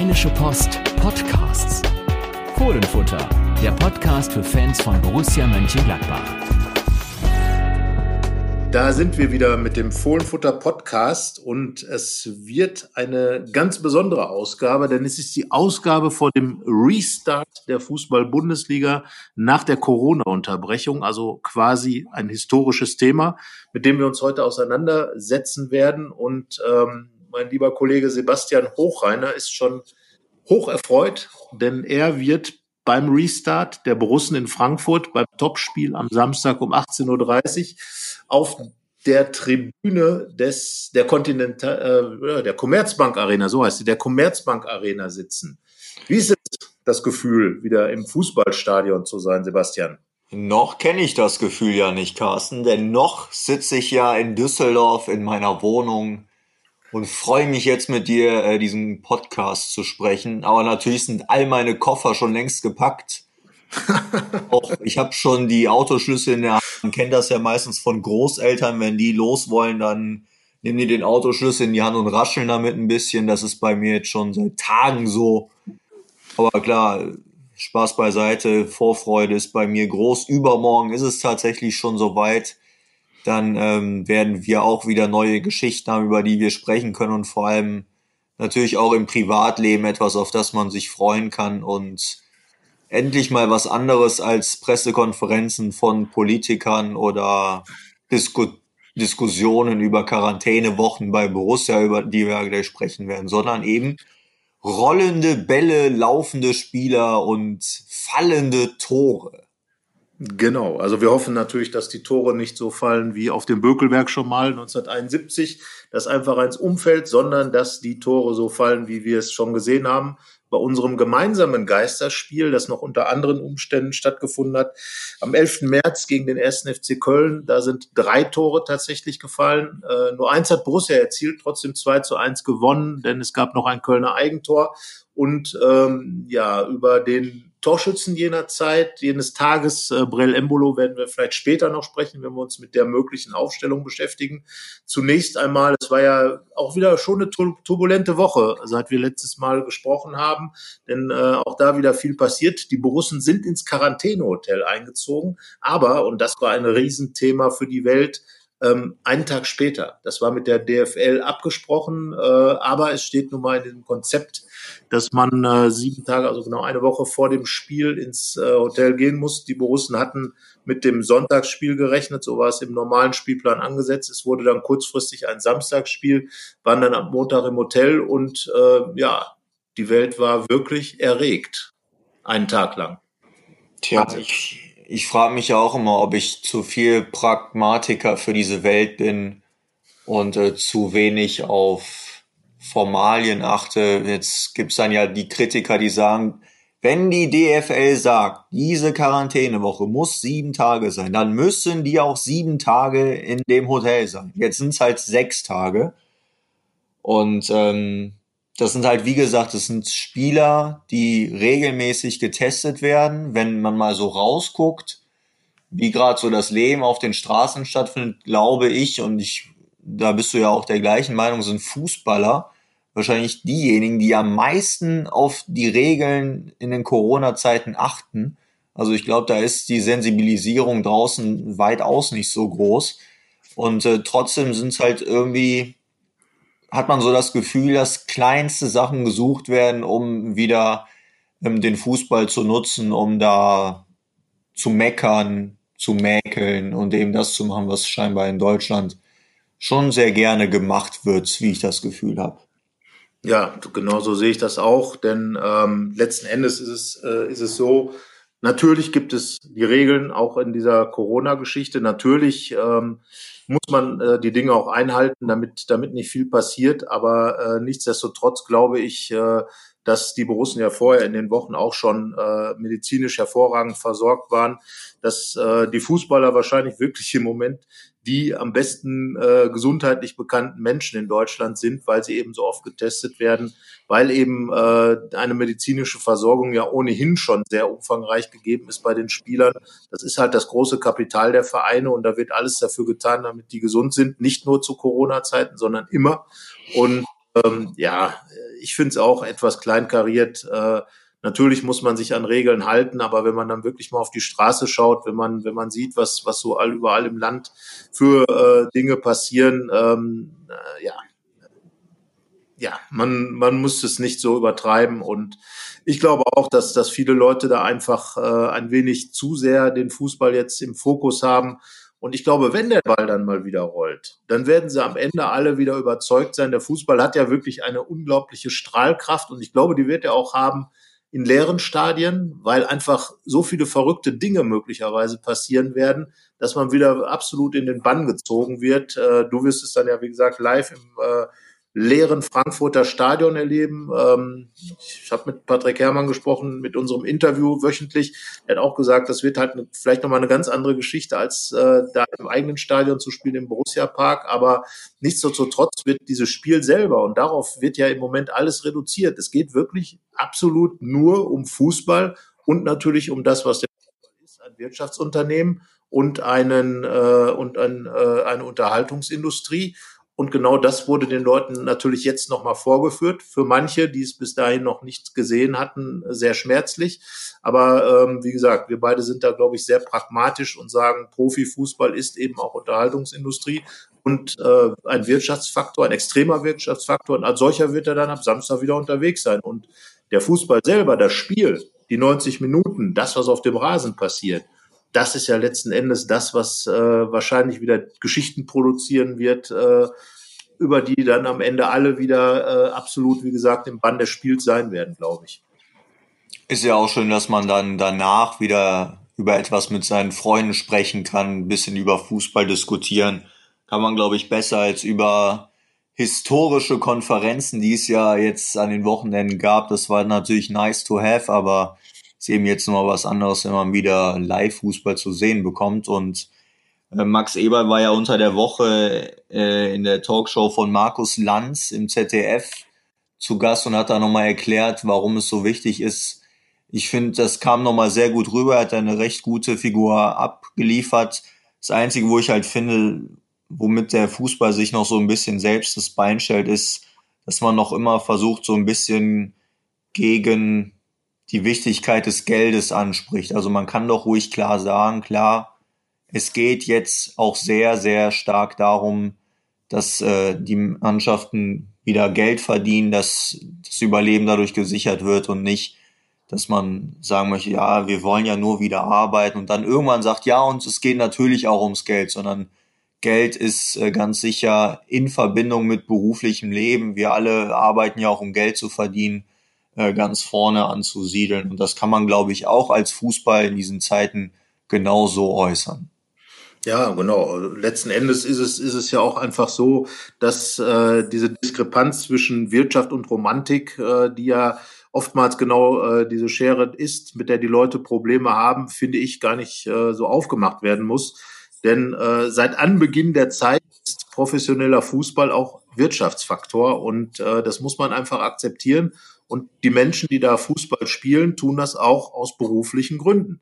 Rheinische Post Podcasts. Fohlenfutter, der Podcast für Fans von Borussia Mönchengladbach. Da sind wir wieder mit dem Fohlenfutter Podcast und es wird eine ganz besondere Ausgabe, denn es ist die Ausgabe vor dem Restart der Fußball-Bundesliga nach der Corona-Unterbrechung, also quasi ein historisches Thema, mit dem wir uns heute auseinandersetzen werden. Und ähm, mein lieber Kollege Sebastian Hochreiner ist schon hoch erfreut, denn er wird beim Restart der Borussen in Frankfurt beim Topspiel am Samstag um 18.30 Uhr auf der Tribüne des der Kontinental äh, der Commerzbank Arena, so heißt sie, der Commerzbank Arena sitzen. Wie ist das Gefühl, wieder im Fußballstadion zu sein, Sebastian? Noch kenne ich das Gefühl ja nicht, Carsten, denn noch sitze ich ja in Düsseldorf in meiner Wohnung und freue mich jetzt mit dir äh, diesen Podcast zu sprechen. Aber natürlich sind all meine Koffer schon längst gepackt. Auch ich habe schon die Autoschlüssel in der Hand. Man kennt das ja meistens von Großeltern, wenn die los wollen, dann nehmen die den Autoschlüssel in die Hand und rascheln damit ein bisschen. Das ist bei mir jetzt schon seit Tagen so. Aber klar, Spaß beiseite, Vorfreude ist bei mir groß. Übermorgen ist es tatsächlich schon soweit dann ähm, werden wir auch wieder neue Geschichten haben, über die wir sprechen können und vor allem natürlich auch im Privatleben etwas, auf das man sich freuen kann und endlich mal was anderes als Pressekonferenzen von Politikern oder Disku Diskussionen über Quarantänewochen bei Borussia, über die wir gleich sprechen werden, sondern eben rollende Bälle, laufende Spieler und fallende Tore. Genau, also wir hoffen natürlich, dass die Tore nicht so fallen wie auf dem Bökelberg schon mal 1971, das einfach eins umfällt, sondern dass die Tore so fallen, wie wir es schon gesehen haben bei unserem gemeinsamen Geisterspiel, das noch unter anderen Umständen stattgefunden hat, am 11. März gegen den 1. FC Köln. Da sind drei Tore tatsächlich gefallen. Äh, nur eins hat Borussia erzielt, trotzdem 2 zu 1 gewonnen, denn es gab noch ein Kölner Eigentor. Und ähm, ja, über den Torschützen jener Zeit, jenes Tages, äh, Brell Embolo, werden wir vielleicht später noch sprechen, wenn wir uns mit der möglichen Aufstellung beschäftigen. Zunächst einmal, es war ja auch wieder schon eine turbulente Woche, seit wir letztes Mal gesprochen haben, denn äh, auch da wieder viel passiert. Die Borussen sind ins Quarantänehotel eingezogen, aber, und das war ein Riesenthema für die Welt, ähm, einen Tag später. Das war mit der DFL abgesprochen, äh, aber es steht nun mal in dem Konzept dass man äh, sieben Tage, also genau eine Woche vor dem Spiel ins äh, Hotel gehen muss. Die Borussen hatten mit dem Sonntagsspiel gerechnet, so war es im normalen Spielplan angesetzt. Es wurde dann kurzfristig ein Samstagsspiel, waren dann am Montag im Hotel und äh, ja, die Welt war wirklich erregt, einen Tag lang. Tja, ich, ich frage mich ja auch immer, ob ich zu viel Pragmatiker für diese Welt bin und äh, zu wenig auf Formalien achte. Jetzt gibt's dann ja die Kritiker, die sagen, wenn die DFL sagt, diese Quarantänewoche muss sieben Tage sein, dann müssen die auch sieben Tage in dem Hotel sein. Jetzt sind's halt sechs Tage. Und ähm, das sind halt, wie gesagt, das sind Spieler, die regelmäßig getestet werden. Wenn man mal so rausguckt, wie gerade so das Leben auf den Straßen stattfindet, glaube ich, und ich da bist du ja auch der gleichen Meinung, sind Fußballer wahrscheinlich diejenigen, die am meisten auf die Regeln in den Corona-Zeiten achten. Also ich glaube, da ist die Sensibilisierung draußen weitaus nicht so groß. Und äh, trotzdem sind es halt irgendwie, hat man so das Gefühl, dass kleinste Sachen gesucht werden, um wieder ähm, den Fußball zu nutzen, um da zu meckern, zu mäkeln und eben das zu machen, was scheinbar in Deutschland schon sehr gerne gemacht wird, wie ich das Gefühl habe. Ja, genau so sehe ich das auch, denn ähm, letzten Endes ist es, äh, ist es so, natürlich gibt es die Regeln auch in dieser Corona-Geschichte. Natürlich ähm, muss man äh, die Dinge auch einhalten, damit, damit nicht viel passiert. Aber äh, nichtsdestotrotz glaube ich, äh, dass die Borussen ja vorher in den Wochen auch schon äh, medizinisch hervorragend versorgt waren, dass äh, die Fußballer wahrscheinlich wirklich im Moment die am besten äh, gesundheitlich bekannten Menschen in Deutschland sind, weil sie eben so oft getestet werden, weil eben äh, eine medizinische Versorgung ja ohnehin schon sehr umfangreich gegeben ist bei den Spielern. Das ist halt das große Kapital der Vereine und da wird alles dafür getan, damit die gesund sind, nicht nur zu Corona-Zeiten, sondern immer. Und ähm, ja, ich finde es auch etwas kleinkariert. Äh, natürlich muss man sich an Regeln halten, aber wenn man dann wirklich mal auf die Straße schaut, wenn man, wenn man sieht, was, was so all, überall im Land für äh, Dinge passieren, ähm, äh, ja, ja, man, man muss es nicht so übertreiben. Und ich glaube auch, dass, dass viele Leute da einfach äh, ein wenig zu sehr den Fußball jetzt im Fokus haben. Und ich glaube, wenn der Ball dann mal wieder rollt, dann werden sie am Ende alle wieder überzeugt sein. Der Fußball hat ja wirklich eine unglaubliche Strahlkraft und ich glaube, die wird er auch haben in leeren Stadien, weil einfach so viele verrückte Dinge möglicherweise passieren werden, dass man wieder absolut in den Bann gezogen wird. Äh, du wirst es dann ja, wie gesagt, live im äh, leeren Frankfurter Stadion erleben. Ähm, ich habe mit Patrick Herrmann gesprochen, mit unserem Interview wöchentlich. Er hat auch gesagt, das wird halt vielleicht nochmal eine ganz andere Geschichte, als äh, da im eigenen Stadion zu spielen im Borussia Park. Aber nichtsdestotrotz wird dieses Spiel selber, und darauf wird ja im Moment alles reduziert. Es geht wirklich absolut nur um Fußball und natürlich um das, was der Fußball ist, ein Wirtschaftsunternehmen und einen äh, und ein, äh, eine Unterhaltungsindustrie. Und genau das wurde den Leuten natürlich jetzt nochmal vorgeführt. Für manche, die es bis dahin noch nicht gesehen hatten, sehr schmerzlich. Aber ähm, wie gesagt, wir beide sind da, glaube ich, sehr pragmatisch und sagen, Profifußball ist eben auch Unterhaltungsindustrie und äh, ein Wirtschaftsfaktor, ein extremer Wirtschaftsfaktor. Und als solcher wird er dann ab Samstag wieder unterwegs sein. Und der Fußball selber, das Spiel, die 90 Minuten, das, was auf dem Rasen passiert, das ist ja letzten Endes das, was äh, wahrscheinlich wieder Geschichten produzieren wird, äh, über die dann am Ende alle wieder äh, absolut, wie gesagt, im Bann des Spiels sein werden, glaube ich. Ist ja auch schön, dass man dann danach wieder über etwas mit seinen Freunden sprechen kann, ein bisschen über Fußball diskutieren. Kann man, glaube ich, besser als über historische Konferenzen, die es ja jetzt an den Wochenenden gab. Das war natürlich nice to have, aber ist eben jetzt nochmal was anderes, wenn man wieder Live-Fußball zu sehen bekommt. Und äh, Max Eber war ja unter der Woche äh, in der Talkshow von Markus Lanz im ZDF zu Gast und hat da nochmal erklärt, warum es so wichtig ist. Ich finde, das kam nochmal sehr gut rüber, er hat eine recht gute Figur abgeliefert. Das Einzige, wo ich halt finde, womit der Fußball sich noch so ein bisschen selbst das Bein stellt, ist, dass man noch immer versucht, so ein bisschen gegen die Wichtigkeit des Geldes anspricht. Also man kann doch ruhig klar sagen, klar, es geht jetzt auch sehr, sehr stark darum, dass äh, die Mannschaften wieder Geld verdienen, dass das Überleben dadurch gesichert wird und nicht, dass man sagen möchte, ja, wir wollen ja nur wieder arbeiten und dann irgendwann sagt, ja, und es geht natürlich auch ums Geld, sondern Geld ist äh, ganz sicher in Verbindung mit beruflichem Leben. Wir alle arbeiten ja auch, um Geld zu verdienen. Äh, ganz vorne anzusiedeln. Und das kann man, glaube ich, auch als Fußball in diesen Zeiten genauso äußern. Ja, genau. Letzten Endes ist es, ist es ja auch einfach so, dass äh, diese Diskrepanz zwischen Wirtschaft und Romantik, äh, die ja oftmals genau äh, diese Schere ist, mit der die Leute Probleme haben, finde ich gar nicht äh, so aufgemacht werden muss. Denn äh, seit Anbeginn der Zeit ist professioneller Fußball auch Wirtschaftsfaktor und äh, das muss man einfach akzeptieren. Und die Menschen, die da Fußball spielen, tun das auch aus beruflichen Gründen.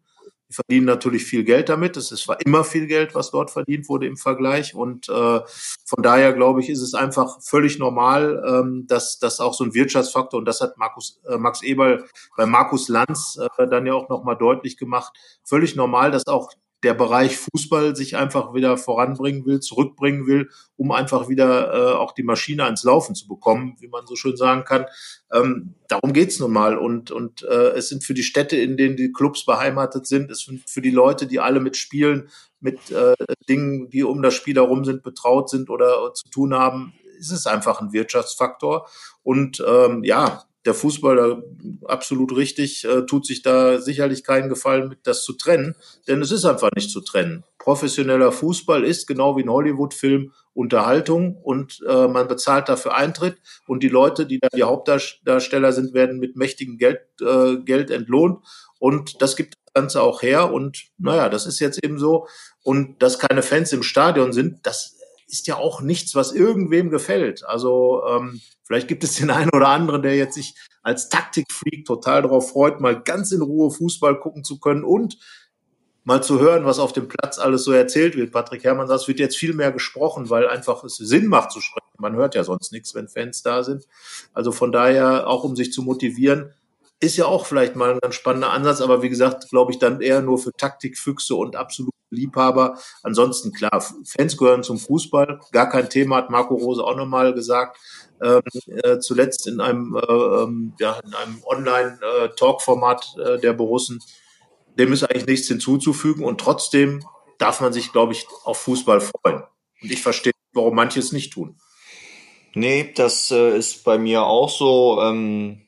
Die verdienen natürlich viel Geld damit. Es zwar immer viel Geld, was dort verdient wurde im Vergleich. Und äh, von daher glaube ich, ist es einfach völlig normal, ähm, dass das auch so ein Wirtschaftsfaktor und das hat Markus äh, Max Eberl bei Markus Lanz äh, dann ja auch nochmal deutlich gemacht. Völlig normal, dass auch der Bereich Fußball sich einfach wieder voranbringen will, zurückbringen will, um einfach wieder äh, auch die Maschine ans Laufen zu bekommen, wie man so schön sagen kann. Ähm, darum geht's nun mal. Und, und äh, es sind für die Städte, in denen die Clubs beheimatet sind, es sind für die Leute, die alle mit Spielen, mit äh, Dingen, die um das Spiel herum sind, betraut sind oder äh, zu tun haben, ist es einfach ein Wirtschaftsfaktor. Und ähm, ja, der Fußballer absolut richtig, äh, tut sich da sicherlich keinen Gefallen mit, das zu trennen, denn es ist einfach nicht zu trennen. Professioneller Fußball ist genau wie ein Hollywood-Film Unterhaltung und äh, man bezahlt dafür Eintritt und die Leute, die da die Hauptdarsteller sind, werden mit mächtigem Geld, äh, Geld entlohnt und das gibt das Ganze auch her und naja, das ist jetzt eben so und dass keine Fans im Stadion sind, das ist ja auch nichts, was irgendwem gefällt. Also ähm, vielleicht gibt es den einen oder anderen, der jetzt sich als Taktikfreak total darauf freut, mal ganz in Ruhe Fußball gucken zu können und mal zu hören, was auf dem Platz alles so erzählt wird. Patrick Herrmann sagt, es wird jetzt viel mehr gesprochen, weil einfach es Sinn macht zu sprechen. Man hört ja sonst nichts, wenn Fans da sind. Also von daher, auch um sich zu motivieren, ist ja auch vielleicht mal ein ganz spannender Ansatz, aber wie gesagt, glaube ich, dann eher nur für Taktikfüchse und absolute Liebhaber. Ansonsten klar, Fans gehören zum Fußball, gar kein Thema, hat Marco Rose auch nochmal gesagt. Ähm, äh, zuletzt in einem, äh, ähm, ja, in einem Online-Talk-Format äh, der Borussen. Dem ist eigentlich nichts hinzuzufügen und trotzdem darf man sich, glaube ich, auf Fußball freuen. Und ich verstehe, warum manche es nicht tun. Nee, das äh, ist bei mir auch so. Ähm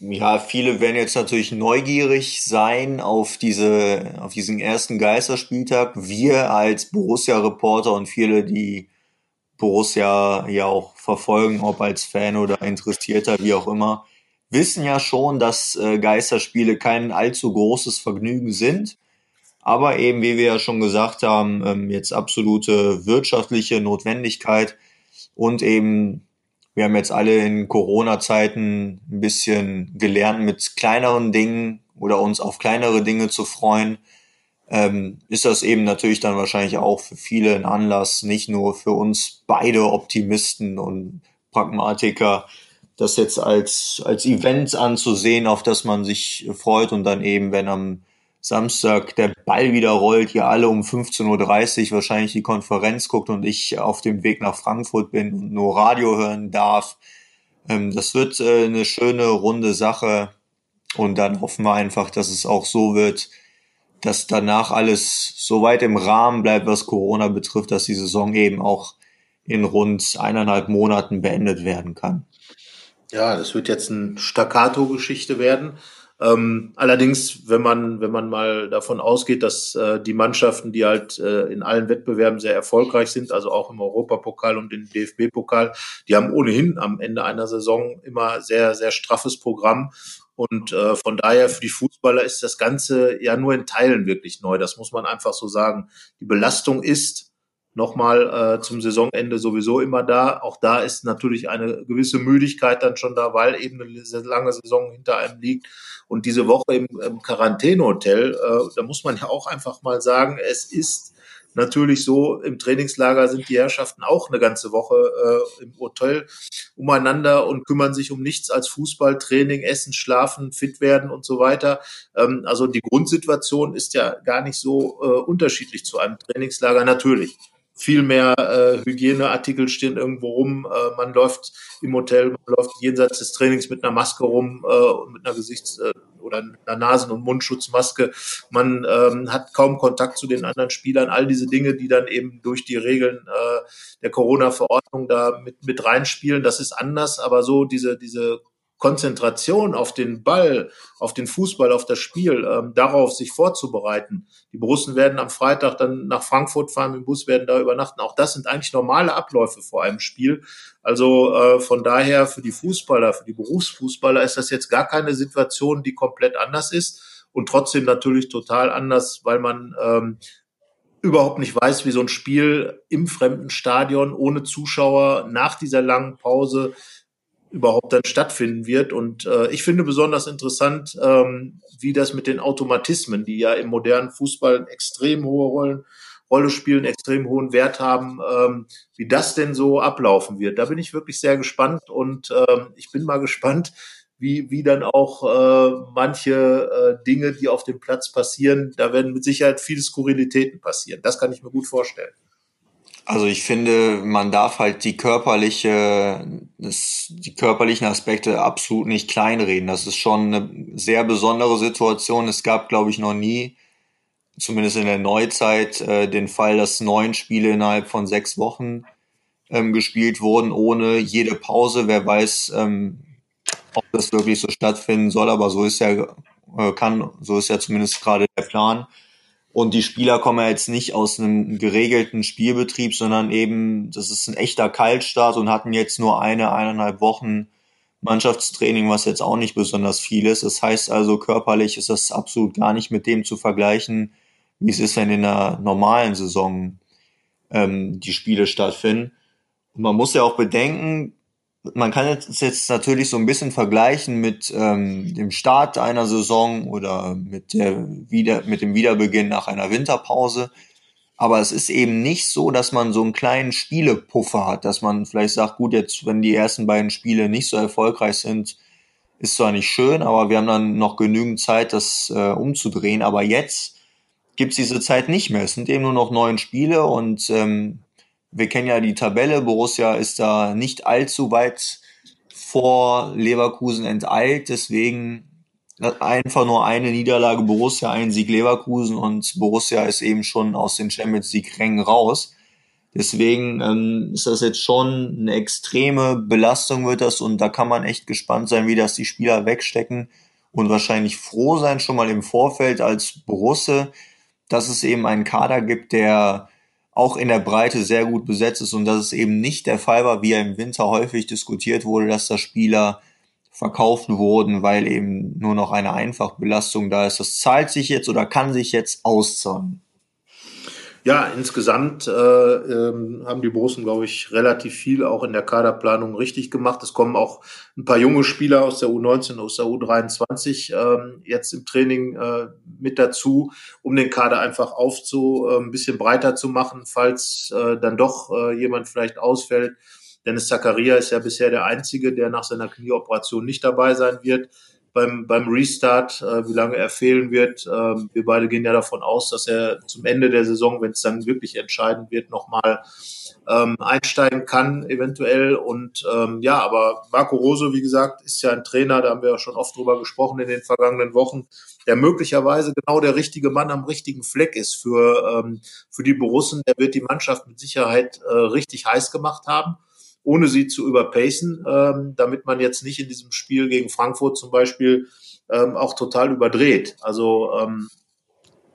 ja, viele werden jetzt natürlich neugierig sein auf diese, auf diesen ersten Geisterspieltag. Wir als Borussia-Reporter und viele, die Borussia ja auch verfolgen, ob als Fan oder Interessierter, wie auch immer, wissen ja schon, dass äh, Geisterspiele kein allzu großes Vergnügen sind. Aber eben, wie wir ja schon gesagt haben, ähm, jetzt absolute wirtschaftliche Notwendigkeit und eben wir haben jetzt alle in Corona-Zeiten ein bisschen gelernt, mit kleineren Dingen oder uns auf kleinere Dinge zu freuen. Ähm, ist das eben natürlich dann wahrscheinlich auch für viele ein Anlass, nicht nur für uns beide Optimisten und Pragmatiker, das jetzt als, als Event anzusehen, auf das man sich freut und dann eben, wenn am Samstag der Ball wieder rollt, ihr alle um 15.30 Uhr wahrscheinlich die Konferenz guckt und ich auf dem Weg nach Frankfurt bin und nur Radio hören darf. Ähm, das wird äh, eine schöne, runde Sache. Und dann hoffen wir einfach, dass es auch so wird, dass danach alles so weit im Rahmen bleibt, was Corona betrifft, dass die Saison eben auch in rund eineinhalb Monaten beendet werden kann. Ja, das wird jetzt eine Staccato-Geschichte werden. Ähm, allerdings, wenn man, wenn man mal davon ausgeht, dass äh, die Mannschaften, die halt äh, in allen Wettbewerben sehr erfolgreich sind, also auch im Europapokal und im DFB-Pokal, die haben ohnehin am Ende einer Saison immer sehr, sehr straffes Programm. Und äh, von daher für die Fußballer ist das Ganze ja nur in Teilen wirklich neu. Das muss man einfach so sagen. Die Belastung ist nochmal äh, zum Saisonende sowieso immer da. Auch da ist natürlich eine gewisse Müdigkeit dann schon da, weil eben eine lange Saison hinter einem liegt. Und diese Woche im, im Quarantänehotel, äh, da muss man ja auch einfach mal sagen, es ist natürlich so, im Trainingslager sind die Herrschaften auch eine ganze Woche äh, im Hotel umeinander und kümmern sich um nichts als Fußballtraining, Essen, Schlafen, fit werden und so weiter. Ähm, also die Grundsituation ist ja gar nicht so äh, unterschiedlich zu einem Trainingslager natürlich viel mehr äh, Hygieneartikel stehen irgendwo rum. Äh, man läuft im Hotel, man läuft jenseits des Trainings mit einer Maske rum äh, und mit einer Gesichts- äh, oder einer Nasen- und Mundschutzmaske. Man ähm, hat kaum Kontakt zu den anderen Spielern. All diese Dinge, die dann eben durch die Regeln äh, der Corona-Verordnung da mit, mit reinspielen, das ist anders. Aber so diese, diese Konzentration auf den Ball, auf den Fußball, auf das Spiel, ähm, darauf sich vorzubereiten. Die Borussen werden am Freitag dann nach Frankfurt fahren, im Bus werden da übernachten. Auch das sind eigentlich normale Abläufe vor einem Spiel. Also äh, von daher für die Fußballer, für die Berufsfußballer ist das jetzt gar keine Situation, die komplett anders ist und trotzdem natürlich total anders, weil man ähm, überhaupt nicht weiß, wie so ein Spiel im fremden Stadion ohne Zuschauer nach dieser langen Pause überhaupt dann stattfinden wird. Und äh, ich finde besonders interessant, ähm, wie das mit den Automatismen, die ja im modernen Fußball extrem hohe Rollen, Rolle spielen, extrem hohen Wert haben, ähm, wie das denn so ablaufen wird. Da bin ich wirklich sehr gespannt und ähm, ich bin mal gespannt, wie, wie dann auch äh, manche äh, Dinge, die auf dem Platz passieren, da werden mit Sicherheit viele Skurrilitäten passieren. Das kann ich mir gut vorstellen. Also ich finde, man darf halt die körperliche, das, die körperlichen Aspekte absolut nicht kleinreden. Das ist schon eine sehr besondere Situation. Es gab, glaube ich, noch nie, zumindest in der Neuzeit, äh, den Fall, dass neun Spiele innerhalb von sechs Wochen ähm, gespielt wurden, ohne jede Pause. Wer weiß, ähm, ob das wirklich so stattfinden soll, aber so ist ja, äh, kann, so ist ja zumindest gerade der Plan. Und die Spieler kommen ja jetzt nicht aus einem geregelten Spielbetrieb, sondern eben, das ist ein echter Kaltstart und hatten jetzt nur eine, eineinhalb Wochen Mannschaftstraining, was jetzt auch nicht besonders viel ist. Das heißt also, körperlich ist das absolut gar nicht mit dem zu vergleichen, wie es ist, wenn in einer normalen Saison ähm, die Spiele stattfinden. Und man muss ja auch bedenken, man kann es jetzt natürlich so ein bisschen vergleichen mit ähm, dem Start einer Saison oder mit, der wieder, mit dem Wiederbeginn nach einer Winterpause. Aber es ist eben nicht so, dass man so einen kleinen Spielepuffer hat, dass man vielleicht sagt, gut, jetzt, wenn die ersten beiden Spiele nicht so erfolgreich sind, ist zwar nicht schön, aber wir haben dann noch genügend Zeit, das äh, umzudrehen. Aber jetzt gibt's diese Zeit nicht mehr. Es sind eben nur noch neun Spiele und ähm, wir kennen ja die Tabelle. Borussia ist da nicht allzu weit vor Leverkusen enteilt. Deswegen einfach nur eine Niederlage Borussia, ein Sieg Leverkusen und Borussia ist eben schon aus den Champions League Rängen raus. Deswegen ähm, ist das jetzt schon eine extreme Belastung wird das und da kann man echt gespannt sein, wie das die Spieler wegstecken und wahrscheinlich froh sein schon mal im Vorfeld als Borussia, dass es eben einen Kader gibt, der auch in der Breite sehr gut besetzt ist und dass es eben nicht der Fall war, wie er im Winter häufig diskutiert wurde, dass da Spieler verkauft wurden, weil eben nur noch eine Einfachbelastung da ist. Das zahlt sich jetzt oder kann sich jetzt auszahlen. Ja, insgesamt äh, ähm, haben die Borussen, glaube ich, relativ viel auch in der Kaderplanung richtig gemacht. Es kommen auch ein paar junge Spieler aus der U19, aus der U23 ähm, jetzt im Training äh, mit dazu, um den Kader einfach aufzu, äh, ein bisschen breiter zu machen, falls äh, dann doch äh, jemand vielleicht ausfällt. Dennis Zakaria ist ja bisher der Einzige, der nach seiner Knieoperation nicht dabei sein wird beim, beim Restart, äh, wie lange er fehlen wird. Ähm, wir beide gehen ja davon aus, dass er zum Ende der Saison, wenn es dann wirklich entscheidend wird, nochmal ähm, einsteigen kann, eventuell. Und ähm, ja, aber Marco Rose, wie gesagt, ist ja ein Trainer, da haben wir ja schon oft drüber gesprochen in den vergangenen Wochen, der möglicherweise genau der richtige Mann am richtigen Fleck ist für, ähm, für die Borussen. Der wird die Mannschaft mit Sicherheit äh, richtig heiß gemacht haben ohne sie zu überpacen, ähm, damit man jetzt nicht in diesem Spiel gegen Frankfurt zum Beispiel ähm, auch total überdreht. Also ähm,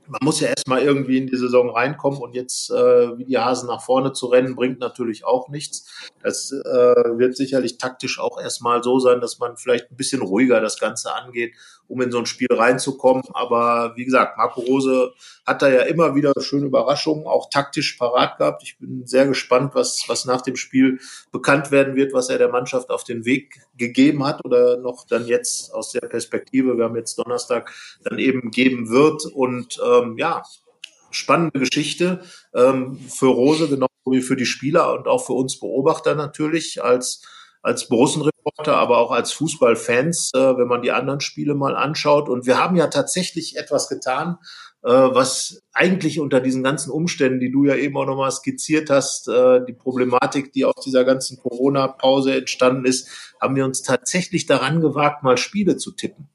man muss ja erstmal irgendwie in die Saison reinkommen und jetzt äh, wie die Hasen nach vorne zu rennen, bringt natürlich auch nichts. Das äh, wird sicherlich taktisch auch erstmal so sein, dass man vielleicht ein bisschen ruhiger das Ganze angeht, um in so ein Spiel reinzukommen. Aber wie gesagt, Marco Rose hat da ja immer wieder schöne Überraschungen, auch taktisch parat gehabt. Ich bin sehr gespannt, was, was nach dem Spiel bekannt werden wird, was er der Mannschaft auf den Weg gegeben hat oder noch dann jetzt aus der Perspektive, wir haben jetzt Donnerstag, dann eben geben wird. Und ähm, ja, spannende Geschichte ähm, für Rose, genau wie für die Spieler und auch für uns Beobachter natürlich als als Borussenreporter, aber auch als Fußballfans, äh, wenn man die anderen Spiele mal anschaut. Und wir haben ja tatsächlich etwas getan, äh, was eigentlich unter diesen ganzen Umständen, die du ja eben auch nochmal skizziert hast, äh, die Problematik, die aus dieser ganzen Corona-Pause entstanden ist, haben wir uns tatsächlich daran gewagt, mal Spiele zu tippen.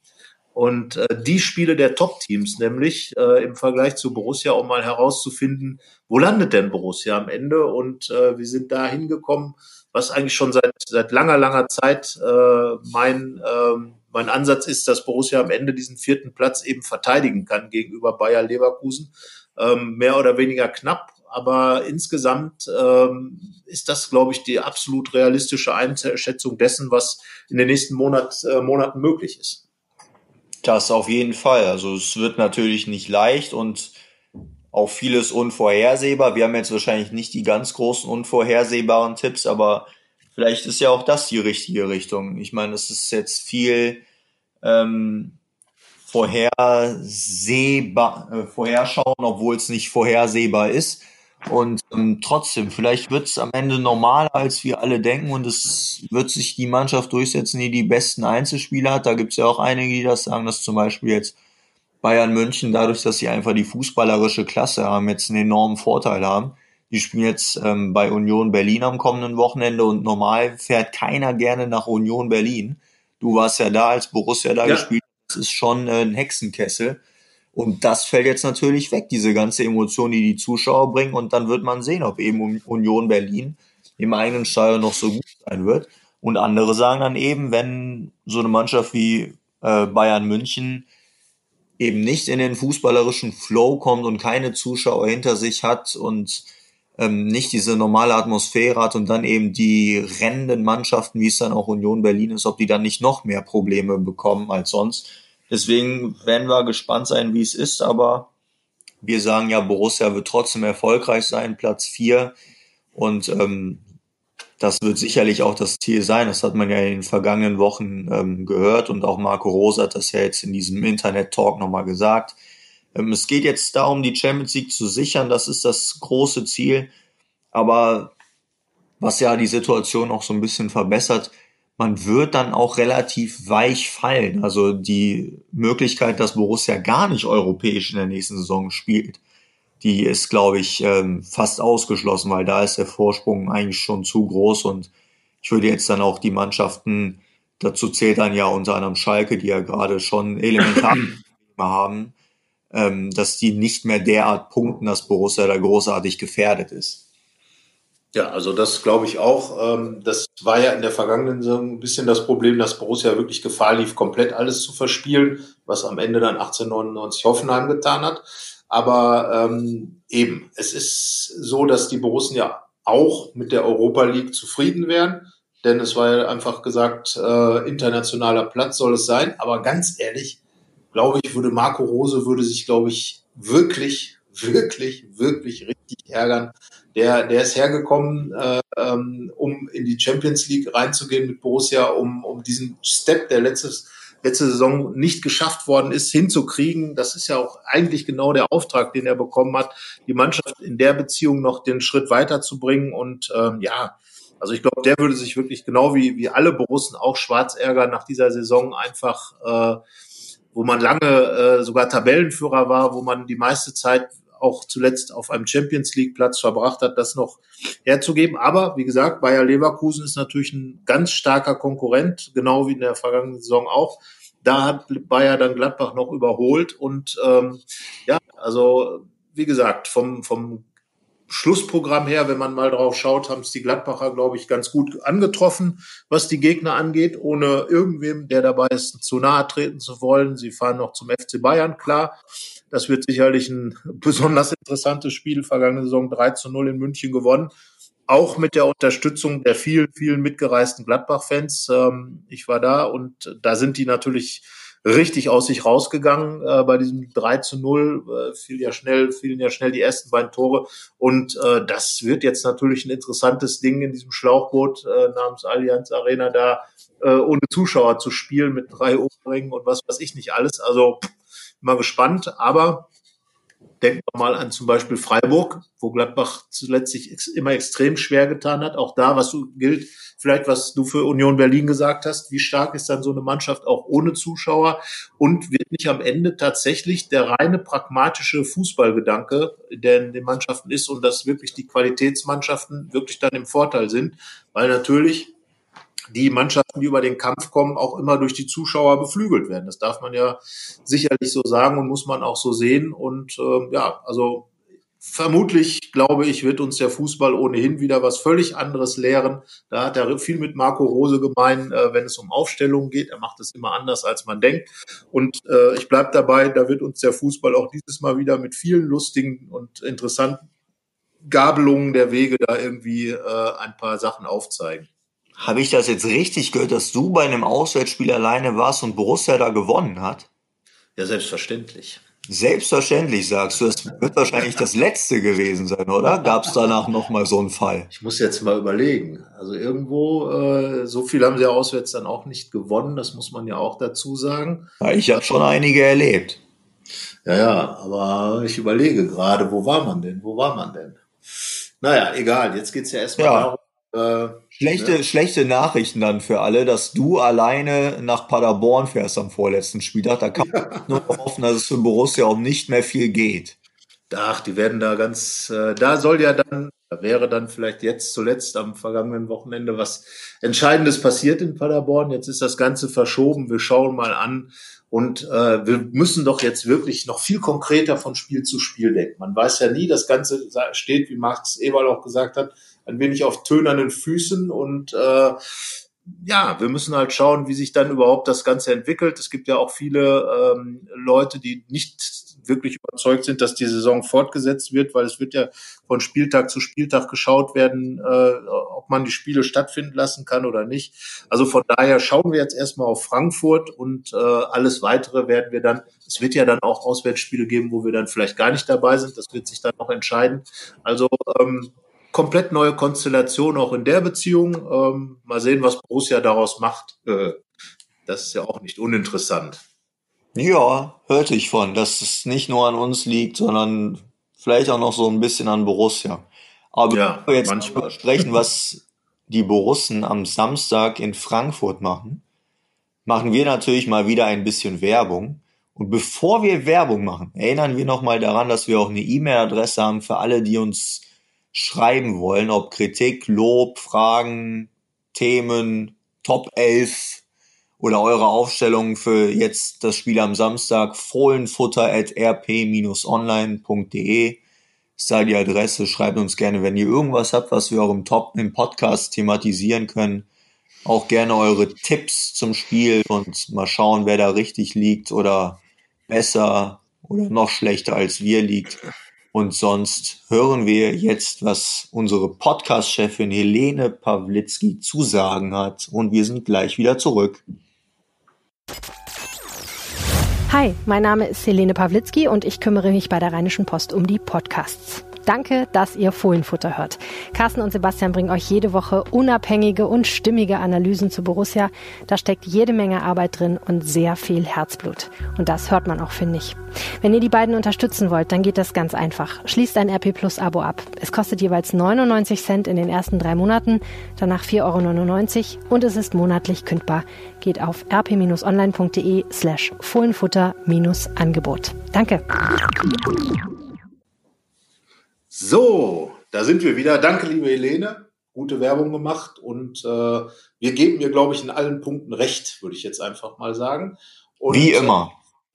Und äh, die Spiele der Top-Teams, nämlich äh, im Vergleich zu Borussia, um mal herauszufinden, wo landet denn Borussia am Ende? Und äh, wir sind da hingekommen, was eigentlich schon seit, seit langer, langer Zeit äh, mein, äh, mein Ansatz ist, dass Borussia am Ende diesen vierten Platz eben verteidigen kann gegenüber Bayer Leverkusen. Ähm, mehr oder weniger knapp, aber insgesamt ähm, ist das, glaube ich, die absolut realistische Einschätzung dessen, was in den nächsten Monat, äh, Monaten möglich ist. Das auf jeden Fall. Also es wird natürlich nicht leicht und auch vieles unvorhersehbar. Wir haben jetzt wahrscheinlich nicht die ganz großen unvorhersehbaren Tipps, aber vielleicht ist ja auch das die richtige Richtung. Ich meine, es ist jetzt viel ähm, vorhersehbar, äh, vorherschauen, obwohl es nicht vorhersehbar ist. Und ähm, trotzdem, vielleicht wird es am Ende normaler, als wir alle denken und es wird sich die Mannschaft durchsetzen, die die besten Einzelspieler hat. Da gibt es ja auch einige, die das sagen, dass zum Beispiel jetzt Bayern München, dadurch, dass sie einfach die fußballerische Klasse haben, jetzt einen enormen Vorteil haben. Die spielen jetzt ähm, bei Union Berlin am kommenden Wochenende und normal fährt keiner gerne nach Union Berlin. Du warst ja da, als Borussia da ja. gespielt. Das ist schon äh, ein Hexenkessel. Und das fällt jetzt natürlich weg, diese ganze Emotion, die die Zuschauer bringen. Und dann wird man sehen, ob eben Union Berlin im eigenen Stadion noch so gut sein wird. Und andere sagen dann eben, wenn so eine Mannschaft wie äh, Bayern München eben nicht in den fußballerischen Flow kommt und keine Zuschauer hinter sich hat und ähm, nicht diese normale Atmosphäre hat und dann eben die rennenden Mannschaften, wie es dann auch Union Berlin ist, ob die dann nicht noch mehr Probleme bekommen als sonst. Deswegen werden wir gespannt sein, wie es ist, aber wir sagen ja, Borussia wird trotzdem erfolgreich sein, Platz vier. Und ähm, das wird sicherlich auch das Ziel sein. Das hat man ja in den vergangenen Wochen ähm, gehört und auch Marco Rosa hat das ja jetzt in diesem Internet-Talk nochmal gesagt. Ähm, es geht jetzt darum, die Champions League zu sichern. Das ist das große Ziel. Aber was ja die Situation auch so ein bisschen verbessert, man wird dann auch relativ weich fallen. Also die Möglichkeit, dass Borussia gar nicht europäisch in der nächsten Saison spielt, die ist, glaube ich, ähm, fast ausgeschlossen, weil da ist der Vorsprung eigentlich schon zu groß und ich würde jetzt dann auch die Mannschaften, dazu zählt dann ja unter anderem Schalke, die ja gerade schon elementar haben, ähm, dass die nicht mehr derart punkten, dass Borussia da großartig gefährdet ist. Ja, also das glaube ich auch. Ähm, das war ja in der vergangenen Saison ein bisschen das Problem, dass Borussia wirklich Gefahr lief, komplett alles zu verspielen, was am Ende dann 1899 Hoffenheim getan hat. Aber ähm, eben, es ist so, dass die Borussen ja auch mit der Europa League zufrieden wären, denn es war ja einfach gesagt, äh, internationaler Platz soll es sein. Aber ganz ehrlich, glaube ich, würde Marco Rose würde sich, glaube ich, wirklich, wirklich, wirklich richtig ärgern, der, der ist hergekommen, äh, ähm, um in die Champions League reinzugehen mit Borussia, um, um diesen Step, der letztes, letzte Saison nicht geschafft worden ist, hinzukriegen. Das ist ja auch eigentlich genau der Auftrag, den er bekommen hat, die Mannschaft in der Beziehung noch den Schritt weiterzubringen. Und ähm, ja, also ich glaube, der würde sich wirklich genau wie, wie alle Borussen auch schwarz ärgern nach dieser Saison einfach, äh, wo man lange äh, sogar Tabellenführer war, wo man die meiste Zeit auch zuletzt auf einem Champions League Platz verbracht hat, das noch herzugeben. Aber wie gesagt, Bayer Leverkusen ist natürlich ein ganz starker Konkurrent, genau wie in der vergangenen Saison auch. Da hat Bayer dann Gladbach noch überholt und ähm, ja, also wie gesagt, vom, vom Schlussprogramm her, wenn man mal drauf schaut, haben es die Gladbacher, glaube ich, ganz gut angetroffen, was die Gegner angeht, ohne irgendwem, der dabei ist, zu nahe treten zu wollen. Sie fahren noch zum FC Bayern, klar. Das wird sicherlich ein besonders interessantes Spiel. Vergangene Saison 3 zu 0 in München gewonnen. Auch mit der Unterstützung der vielen, vielen mitgereisten Gladbach-Fans. Ähm, ich war da und da sind die natürlich richtig aus sich rausgegangen. Äh, bei diesem 3 zu 0 äh, fiel ja schnell, fielen ja schnell die ersten beiden Tore. Und äh, das wird jetzt natürlich ein interessantes Ding in diesem Schlauchboot äh, namens Allianz Arena da äh, ohne Zuschauer zu spielen mit drei Umringen und was weiß ich nicht alles. Also mal gespannt, aber denken wir mal an zum Beispiel Freiburg, wo Gladbach zuletzt sich immer extrem schwer getan hat. Auch da, was du gilt, vielleicht was du für Union Berlin gesagt hast, wie stark ist dann so eine Mannschaft auch ohne Zuschauer und wird nicht am Ende tatsächlich der reine pragmatische Fußballgedanke, der in den Mannschaften ist und dass wirklich die Qualitätsmannschaften wirklich dann im Vorteil sind, weil natürlich die Mannschaften, die über den Kampf kommen, auch immer durch die Zuschauer beflügelt werden. Das darf man ja sicherlich so sagen und muss man auch so sehen. Und äh, ja, also vermutlich, glaube ich, wird uns der Fußball ohnehin wieder was völlig anderes lehren. Da hat er viel mit Marco Rose gemein, äh, wenn es um Aufstellungen geht. Er macht es immer anders, als man denkt. Und äh, ich bleibe dabei, da wird uns der Fußball auch dieses Mal wieder mit vielen lustigen und interessanten Gabelungen der Wege da irgendwie äh, ein paar Sachen aufzeigen. Habe ich das jetzt richtig gehört, dass du bei einem Auswärtsspiel alleine warst und Borussia da gewonnen hat? Ja, selbstverständlich. Selbstverständlich sagst du, es wird wahrscheinlich das letzte gewesen sein, oder? Gab es danach nochmal so einen Fall? Ich muss jetzt mal überlegen. Also irgendwo, äh, so viel haben sie auswärts dann auch nicht gewonnen, das muss man ja auch dazu sagen. Ja, ich habe schon einige erlebt. Ja, ja, aber ich überlege gerade, wo war man denn? Wo war man denn? Naja, egal, jetzt geht's ja erstmal ja. darum, äh, schlechte, ne? schlechte Nachrichten dann für alle, dass du alleine nach Paderborn fährst am vorletzten Spieltag. Da kann man nur noch hoffen, dass es für Borussia auch nicht mehr viel geht. Ach, die werden da ganz, äh, da soll ja dann, da wäre dann vielleicht jetzt zuletzt am vergangenen Wochenende was Entscheidendes passiert in Paderborn. Jetzt ist das Ganze verschoben. Wir schauen mal an. Und äh, wir müssen doch jetzt wirklich noch viel konkreter von Spiel zu Spiel denken. Man weiß ja nie, das Ganze steht, wie Max Eberl auch gesagt hat, ein wenig auf tönernen Füßen und äh, ja, wir müssen halt schauen, wie sich dann überhaupt das Ganze entwickelt. Es gibt ja auch viele ähm, Leute, die nicht wirklich überzeugt sind, dass die Saison fortgesetzt wird, weil es wird ja von Spieltag zu Spieltag geschaut werden, äh, ob man die Spiele stattfinden lassen kann oder nicht. Also von daher schauen wir jetzt erstmal auf Frankfurt und äh, alles weitere werden wir dann, es wird ja dann auch Auswärtsspiele geben, wo wir dann vielleicht gar nicht dabei sind. Das wird sich dann noch entscheiden. Also ähm, komplett neue Konstellation auch in der Beziehung. Ähm, mal sehen, was Borussia daraus macht. Äh, das ist ja auch nicht uninteressant. Ja, hörte ich von, dass es nicht nur an uns liegt, sondern vielleicht auch noch so ein bisschen an Borussia. Aber ja, wir jetzt manchmal. sprechen, was die Borussen am Samstag in Frankfurt machen, machen wir natürlich mal wieder ein bisschen Werbung. Und bevor wir Werbung machen, erinnern wir nochmal daran, dass wir auch eine E-Mail-Adresse haben für alle, die uns schreiben wollen, ob Kritik, Lob, Fragen, Themen, Top 11 oder eure Aufstellung für jetzt das Spiel am Samstag, fohlenfutter at rp-online.de ist da die Adresse. Schreibt uns gerne, wenn ihr irgendwas habt, was wir auch im Top im Podcast thematisieren können. Auch gerne eure Tipps zum Spiel und mal schauen, wer da richtig liegt oder besser oder noch schlechter als wir liegt. Und sonst hören wir jetzt, was unsere Podcast-Chefin Helene Pawlitzki zu sagen hat. Und wir sind gleich wieder zurück. Hi, mein Name ist Helene Pawlitzki und ich kümmere mich bei der Rheinischen Post um die Podcasts. Danke, dass ihr Fohlenfutter hört. Carsten und Sebastian bringen euch jede Woche unabhängige und stimmige Analysen zu Borussia. Da steckt jede Menge Arbeit drin und sehr viel Herzblut. Und das hört man auch, finde ich. Wenn ihr die beiden unterstützen wollt, dann geht das ganz einfach. Schließt ein RP Plus Abo ab. Es kostet jeweils 99 Cent in den ersten drei Monaten, danach 4,99 Euro und es ist monatlich kündbar. Geht auf rp-online.de slash Fohlenfutter-Angebot. Danke. So, da sind wir wieder. Danke, liebe Helene. Gute Werbung gemacht und äh, wir geben mir, glaube ich, in allen Punkten recht, würde ich jetzt einfach mal sagen. Und, wie immer.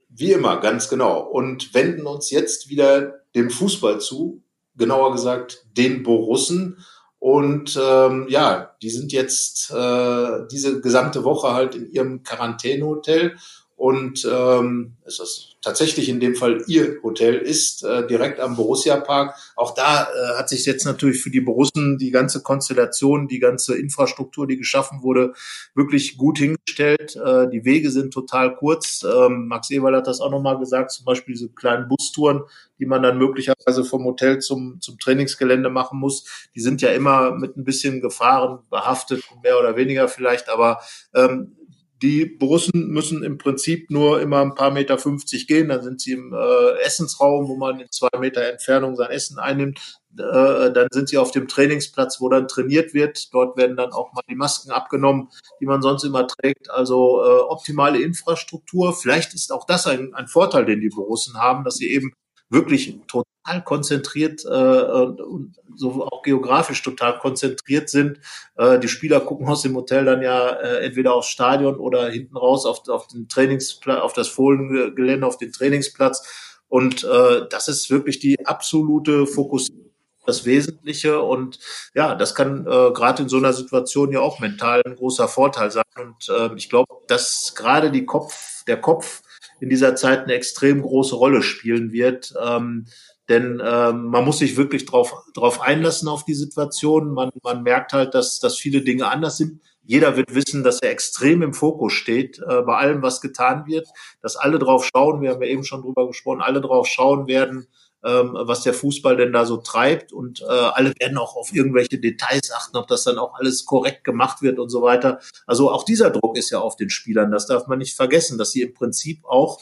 Wie immer, ganz genau. Und wenden uns jetzt wieder dem Fußball zu, genauer gesagt den Borussen. Und ähm, ja, die sind jetzt äh, diese gesamte Woche halt in ihrem Quarantänehotel und ähm, es ist tatsächlich in dem Fall ihr Hotel ist, äh, direkt am Borussia Park. Auch da äh, hat sich jetzt natürlich für die Borussen die ganze Konstellation, die ganze Infrastruktur, die geschaffen wurde, wirklich gut hingestellt. Äh, die Wege sind total kurz. Ähm, Max Eberl hat das auch nochmal gesagt, zum Beispiel diese kleinen Bustouren, die man dann möglicherweise vom Hotel zum, zum Trainingsgelände machen muss. Die sind ja immer mit ein bisschen Gefahren behaftet, mehr oder weniger vielleicht, aber ähm, die Borussen müssen im Prinzip nur immer ein paar Meter 50 gehen, dann sind sie im äh, Essensraum, wo man in zwei Meter Entfernung sein Essen einnimmt. Äh, dann sind sie auf dem Trainingsplatz, wo dann trainiert wird. Dort werden dann auch mal die Masken abgenommen, die man sonst immer trägt. Also äh, optimale Infrastruktur. Vielleicht ist auch das ein, ein Vorteil, den die Borussen haben, dass sie eben wirklich total konzentriert äh, und so auch geografisch total konzentriert sind. Äh, die Spieler gucken aus dem Hotel dann ja äh, entweder aufs Stadion oder hinten raus auf, auf den Trainingsplatz, auf das Fohlengelände, auf den Trainingsplatz. Und äh, das ist wirklich die absolute Fokussierung das Wesentliche. Und ja, das kann äh, gerade in so einer Situation ja auch mental ein großer Vorteil sein. Und äh, ich glaube, dass gerade die Kopf, der Kopf in dieser Zeit eine extrem große Rolle spielen wird. Ähm, denn ähm, man muss sich wirklich drauf, drauf einlassen auf die Situation. Man, man merkt halt, dass, dass viele Dinge anders sind. Jeder wird wissen, dass er extrem im Fokus steht äh, bei allem, was getan wird, dass alle drauf schauen, wir haben ja eben schon drüber gesprochen, alle drauf schauen werden, ähm, was der Fußball denn da so treibt. Und äh, alle werden auch auf irgendwelche Details achten, ob das dann auch alles korrekt gemacht wird und so weiter. Also auch dieser Druck ist ja auf den Spielern. Das darf man nicht vergessen, dass sie im Prinzip auch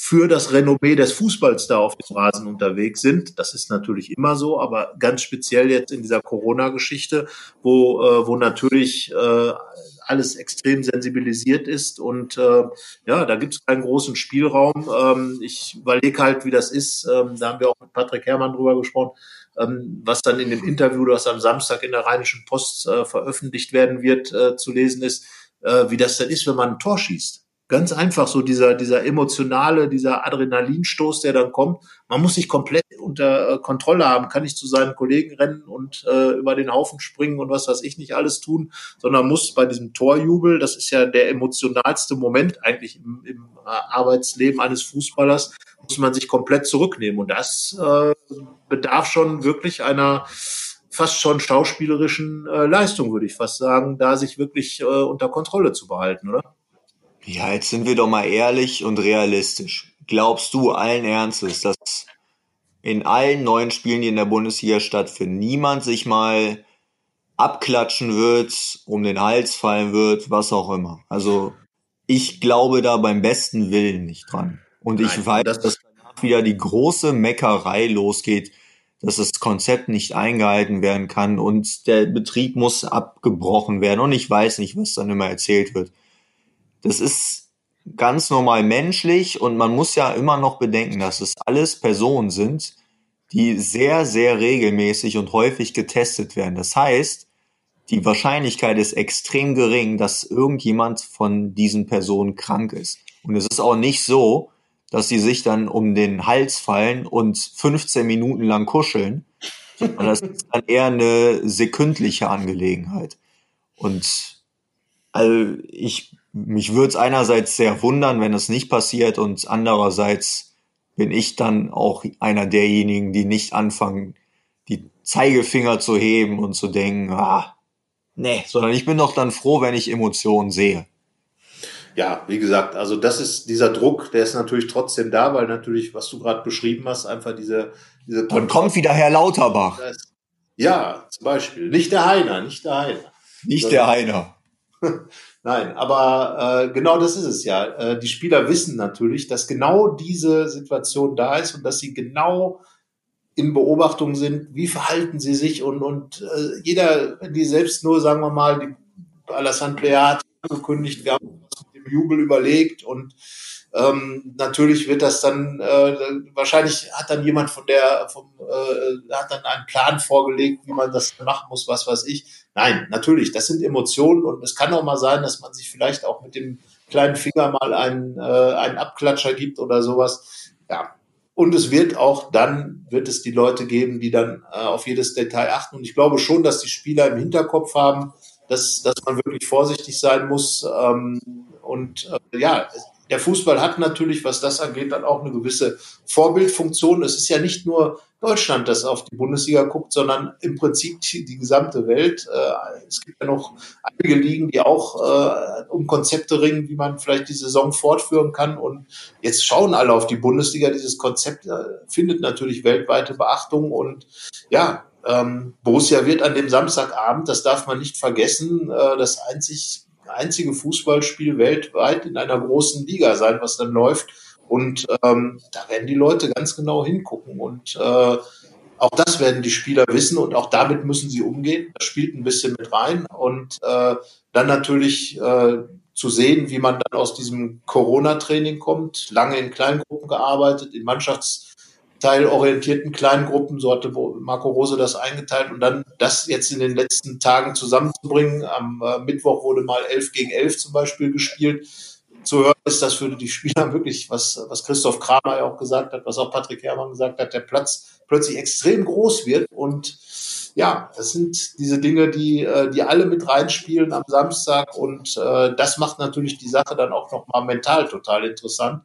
für das Renommee des Fußballs da auf dem Rasen unterwegs sind. Das ist natürlich immer so, aber ganz speziell jetzt in dieser Corona-Geschichte, wo, äh, wo natürlich äh, alles extrem sensibilisiert ist und äh, ja, da gibt es keinen großen Spielraum. Ähm, ich überlege halt, wie das ist. Ähm, da haben wir auch mit Patrick Herrmann drüber gesprochen, ähm, was dann in dem Interview, das am Samstag in der Rheinischen Post äh, veröffentlicht werden wird, äh, zu lesen ist, äh, wie das dann ist, wenn man ein Tor schießt ganz einfach so dieser, dieser emotionale, dieser Adrenalinstoß, der dann kommt. Man muss sich komplett unter äh, Kontrolle haben, kann nicht zu seinen Kollegen rennen und äh, über den Haufen springen und was weiß ich nicht alles tun, sondern muss bei diesem Torjubel, das ist ja der emotionalste Moment eigentlich im, im äh, Arbeitsleben eines Fußballers, muss man sich komplett zurücknehmen. Und das äh, bedarf schon wirklich einer fast schon schauspielerischen äh, Leistung, würde ich fast sagen, da sich wirklich äh, unter Kontrolle zu behalten, oder? Ja, jetzt sind wir doch mal ehrlich und realistisch. Glaubst du allen Ernstes, dass in allen neuen Spielen, die in der Bundesliga stattfinden, niemand sich mal abklatschen wird, um den Hals fallen wird, was auch immer. Also ich glaube da beim besten Willen nicht dran. Und Nein, ich weiß, das dass danach wieder die große Meckerei losgeht, dass das Konzept nicht eingehalten werden kann und der Betrieb muss abgebrochen werden und ich weiß nicht, was dann immer erzählt wird. Das ist ganz normal menschlich und man muss ja immer noch bedenken, dass es alles Personen sind, die sehr, sehr regelmäßig und häufig getestet werden. Das heißt, die Wahrscheinlichkeit ist extrem gering, dass irgendjemand von diesen Personen krank ist. Und es ist auch nicht so, dass sie sich dann um den Hals fallen und 15 Minuten lang kuscheln, sondern das ist dann eher eine sekündliche Angelegenheit. Und also ich, mich würde es einerseits sehr wundern, wenn es nicht passiert und andererseits bin ich dann auch einer derjenigen, die nicht anfangen, die Zeigefinger zu heben und zu denken, ah, nee, sondern ich bin doch dann froh, wenn ich Emotionen sehe. Ja, wie gesagt, also das ist dieser Druck, der ist natürlich trotzdem da, weil natürlich, was du gerade beschrieben hast, einfach diese, diese Dann kommt wieder Herr Lauterbach. Ja, zum Beispiel. Nicht der Heiner, nicht der Heiner. Nicht der Heiner. Nein, aber äh, genau das ist es ja. Äh, die Spieler wissen natürlich, dass genau diese Situation da ist und dass sie genau in Beobachtung sind, wie verhalten sie sich und, und äh, jeder, die selbst nur, sagen wir mal, die Alassane Plea hat angekündigt, wir haben uns mit dem Jubel überlegt und ähm, natürlich wird das dann, äh, wahrscheinlich hat dann jemand von der, vom, äh, hat dann einen Plan vorgelegt, wie man das machen muss, was weiß ich. Nein, natürlich, das sind Emotionen und es kann auch mal sein, dass man sich vielleicht auch mit dem kleinen Finger mal einen, äh, einen Abklatscher gibt oder sowas. Ja, und es wird auch dann, wird es die Leute geben, die dann äh, auf jedes Detail achten. Und ich glaube schon, dass die Spieler im Hinterkopf haben, dass, dass man wirklich vorsichtig sein muss. Ähm, und äh, ja, der Fußball hat natürlich, was das angeht, dann auch eine gewisse Vorbildfunktion. Es ist ja nicht nur Deutschland, das auf die Bundesliga guckt, sondern im Prinzip die, gesamte Welt. Äh, es gibt ja noch einige Ligen, die auch äh, um Konzepte ringen, wie man vielleicht die Saison fortführen kann. Und jetzt schauen alle auf die Bundesliga. Dieses Konzept äh, findet natürlich weltweite Beachtung. Und ja, ähm, Borussia wird an dem Samstagabend, das darf man nicht vergessen, das einzig einzige Fußballspiel weltweit in einer großen Liga sein, was dann läuft. Und ähm, da werden die Leute ganz genau hingucken. Und äh, auch das werden die Spieler wissen und auch damit müssen sie umgehen. Das spielt ein bisschen mit rein. Und äh, dann natürlich äh, zu sehen, wie man dann aus diesem Corona-Training kommt, lange in Kleingruppen gearbeitet, in Mannschafts- teilorientierten kleinen Gruppen, so hatte Marco Rose das eingeteilt und dann das jetzt in den letzten Tagen zusammenzubringen. Am äh, Mittwoch wurde mal 11 gegen 11 zum Beispiel gespielt. Zu hören ist das für die Spieler wirklich, was, was Christoph Kramer ja auch gesagt hat, was auch Patrick Herrmann gesagt hat, der Platz plötzlich extrem groß wird und ja, das sind diese Dinge, die, äh, die alle mit reinspielen am Samstag und äh, das macht natürlich die Sache dann auch nochmal mental total interessant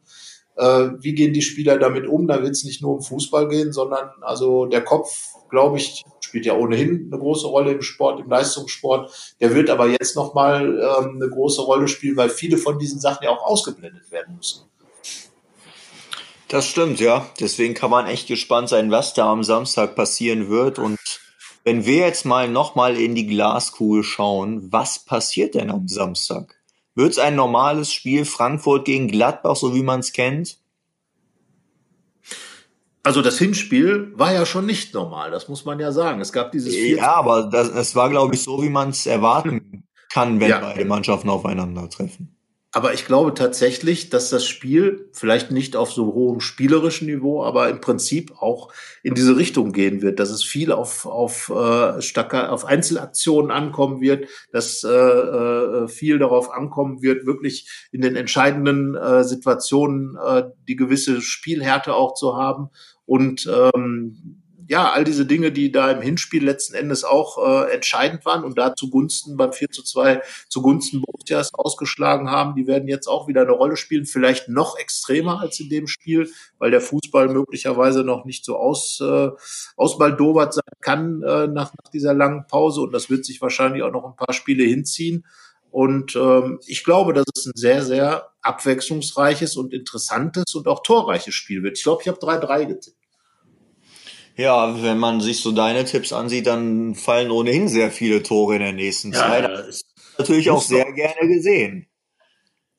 wie gehen die Spieler damit um? Da wird es nicht nur um Fußball gehen, sondern also der Kopf, glaube ich, spielt ja ohnehin eine große Rolle im Sport, im Leistungssport. Der wird aber jetzt nochmal ähm, eine große Rolle spielen, weil viele von diesen Sachen ja auch ausgeblendet werden müssen. Das stimmt, ja. Deswegen kann man echt gespannt sein, was da am Samstag passieren wird. Und wenn wir jetzt mal nochmal in die Glaskugel schauen, was passiert denn am Samstag? Wird es ein normales Spiel Frankfurt gegen Gladbach, so wie man es kennt? Also das Hinspiel war ja schon nicht normal, das muss man ja sagen. Es gab dieses Ja, aber das, es war, glaube ich, so, wie man es erwarten kann, wenn ja. beide Mannschaften aufeinandertreffen. Aber ich glaube tatsächlich, dass das Spiel vielleicht nicht auf so hohem spielerischen Niveau, aber im Prinzip auch in diese Richtung gehen wird, dass es viel auf, auf, äh, starker, auf Einzelaktionen ankommen wird, dass äh, äh, viel darauf ankommen wird, wirklich in den entscheidenden äh, Situationen äh, die gewisse Spielhärte auch zu haben. Und ähm, ja, all diese Dinge, die da im Hinspiel letzten Endes auch äh, entscheidend waren und da zugunsten beim 4 zu 2 zugunsten Borussias ausgeschlagen haben, die werden jetzt auch wieder eine Rolle spielen, vielleicht noch extremer als in dem Spiel, weil der Fußball möglicherweise noch nicht so aus, äh, ausbaldowert sein kann äh, nach, nach dieser langen Pause und das wird sich wahrscheinlich auch noch ein paar Spiele hinziehen. Und ähm, ich glaube, dass es ein sehr, sehr abwechslungsreiches und interessantes und auch torreiches Spiel wird. Ich glaube, ich habe 3-3 getippt. Ja, wenn man sich so deine Tipps ansieht, dann fallen ohnehin sehr viele Tore in der nächsten ja, Zeit. Das ist natürlich auch sehr gerne gesehen.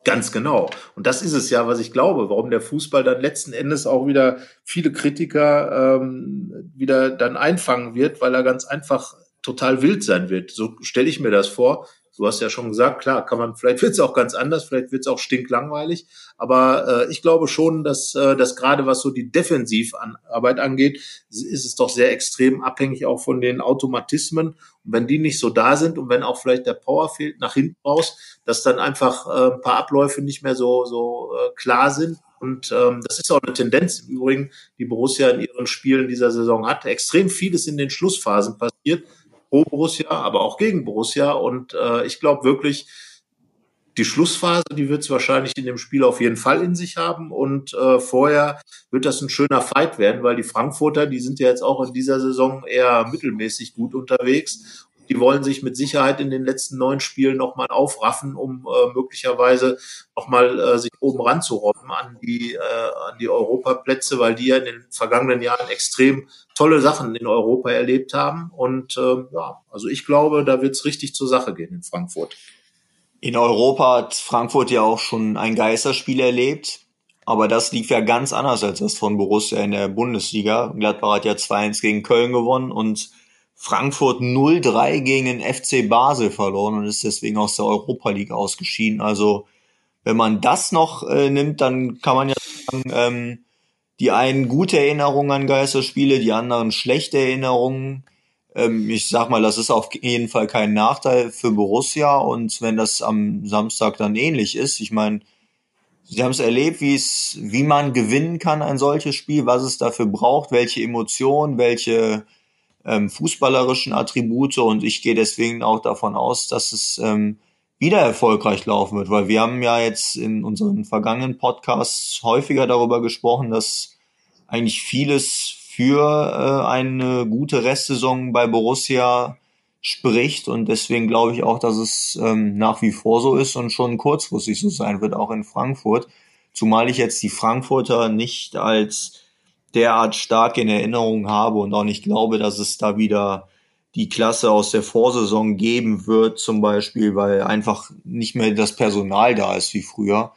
Ganz genau. Und das ist es ja, was ich glaube, warum der Fußball dann letzten Endes auch wieder viele Kritiker ähm, wieder dann einfangen wird, weil er ganz einfach total wild sein wird. So stelle ich mir das vor. Du hast ja schon gesagt, klar, kann man, vielleicht wird es auch ganz anders, vielleicht wird es auch stinklangweilig, aber äh, ich glaube schon, dass, äh, dass gerade was so die Defensivarbeit angeht, ist es doch sehr extrem abhängig auch von den Automatismen. Und wenn die nicht so da sind und wenn auch vielleicht der Power fehlt nach hinten raus, dass dann einfach äh, ein paar Abläufe nicht mehr so, so äh, klar sind. Und ähm, das ist auch eine Tendenz im Übrigen, die Borussia in ihren Spielen dieser Saison hat. Extrem vieles in den Schlussphasen passiert pro Borussia, aber auch gegen Borussia. Und äh, ich glaube wirklich, die Schlussphase, die wird es wahrscheinlich in dem Spiel auf jeden Fall in sich haben. Und äh, vorher wird das ein schöner Fight werden, weil die Frankfurter, die sind ja jetzt auch in dieser Saison eher mittelmäßig gut unterwegs. Die wollen sich mit Sicherheit in den letzten neun Spielen nochmal aufraffen, um äh, möglicherweise nochmal äh, sich oben ranzurobben an die, äh, an die Europaplätze, weil die ja in den vergangenen Jahren extrem tolle Sachen in Europa erlebt haben. Und äh, ja, also ich glaube, da wird es richtig zur Sache gehen in Frankfurt. In Europa hat Frankfurt ja auch schon ein Geisterspiel erlebt. Aber das lief ja ganz anders als das von Borussia in der Bundesliga. Gladbach hat ja 2-1 gegen Köln gewonnen und Frankfurt 0-3 gegen den FC Basel verloren und ist deswegen aus der Europa League ausgeschieden. Also wenn man das noch äh, nimmt, dann kann man ja sagen, ähm, die einen gute Erinnerungen an Geisterspiele, die anderen schlechte Erinnerungen. Ähm, ich sag mal, das ist auf jeden Fall kein Nachteil für Borussia und wenn das am Samstag dann ähnlich ist, ich meine, Sie haben es erlebt, wie es, wie man gewinnen kann, ein solches Spiel, was es dafür braucht, welche Emotionen, welche ähm, fußballerischen Attribute und ich gehe deswegen auch davon aus, dass es ähm, wieder erfolgreich laufen wird, weil wir haben ja jetzt in unseren vergangenen Podcasts häufiger darüber gesprochen, dass eigentlich vieles für äh, eine gute Restsaison bei Borussia spricht und deswegen glaube ich auch, dass es ähm, nach wie vor so ist und schon kurzfristig so sein wird, auch in Frankfurt. Zumal ich jetzt die Frankfurter nicht als derart stark in Erinnerung habe und auch nicht glaube, dass es da wieder die Klasse aus der Vorsaison geben wird, zum Beispiel, weil einfach nicht mehr das Personal da ist wie früher.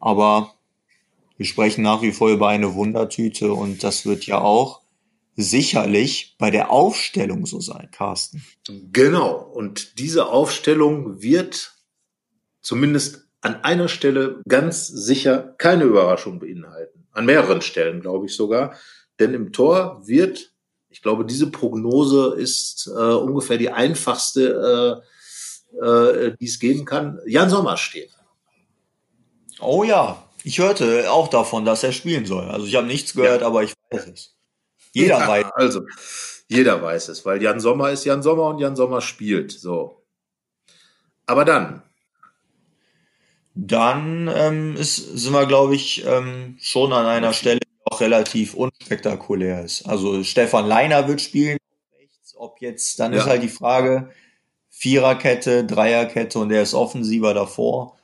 Aber wir sprechen nach wie vor über eine Wundertüte und das wird ja auch sicherlich bei der Aufstellung so sein, Carsten. Genau. Und diese Aufstellung wird zumindest an einer Stelle ganz sicher keine Überraschung beinhalten. An mehreren Stellen, glaube ich sogar. Denn im Tor wird ich glaube, diese Prognose ist äh, ungefähr die einfachste, äh, äh, die es geben kann. Jan Sommer steht. Oh ja, ich hörte auch davon, dass er spielen soll. Also ich habe nichts gehört, ja. aber ich weiß es. Jeder ja, weiß. Also jeder weiß es, weil Jan Sommer ist Jan Sommer und Jan Sommer spielt. So. Aber dann. Dann ähm, ist, sind wir, glaube ich, ähm, schon an einer Stelle, auch relativ unspektakulär ist. Also Stefan Leiner wird spielen ob jetzt, dann ja. ist halt die Frage, Viererkette, Dreierkette und er ist offensiver davor.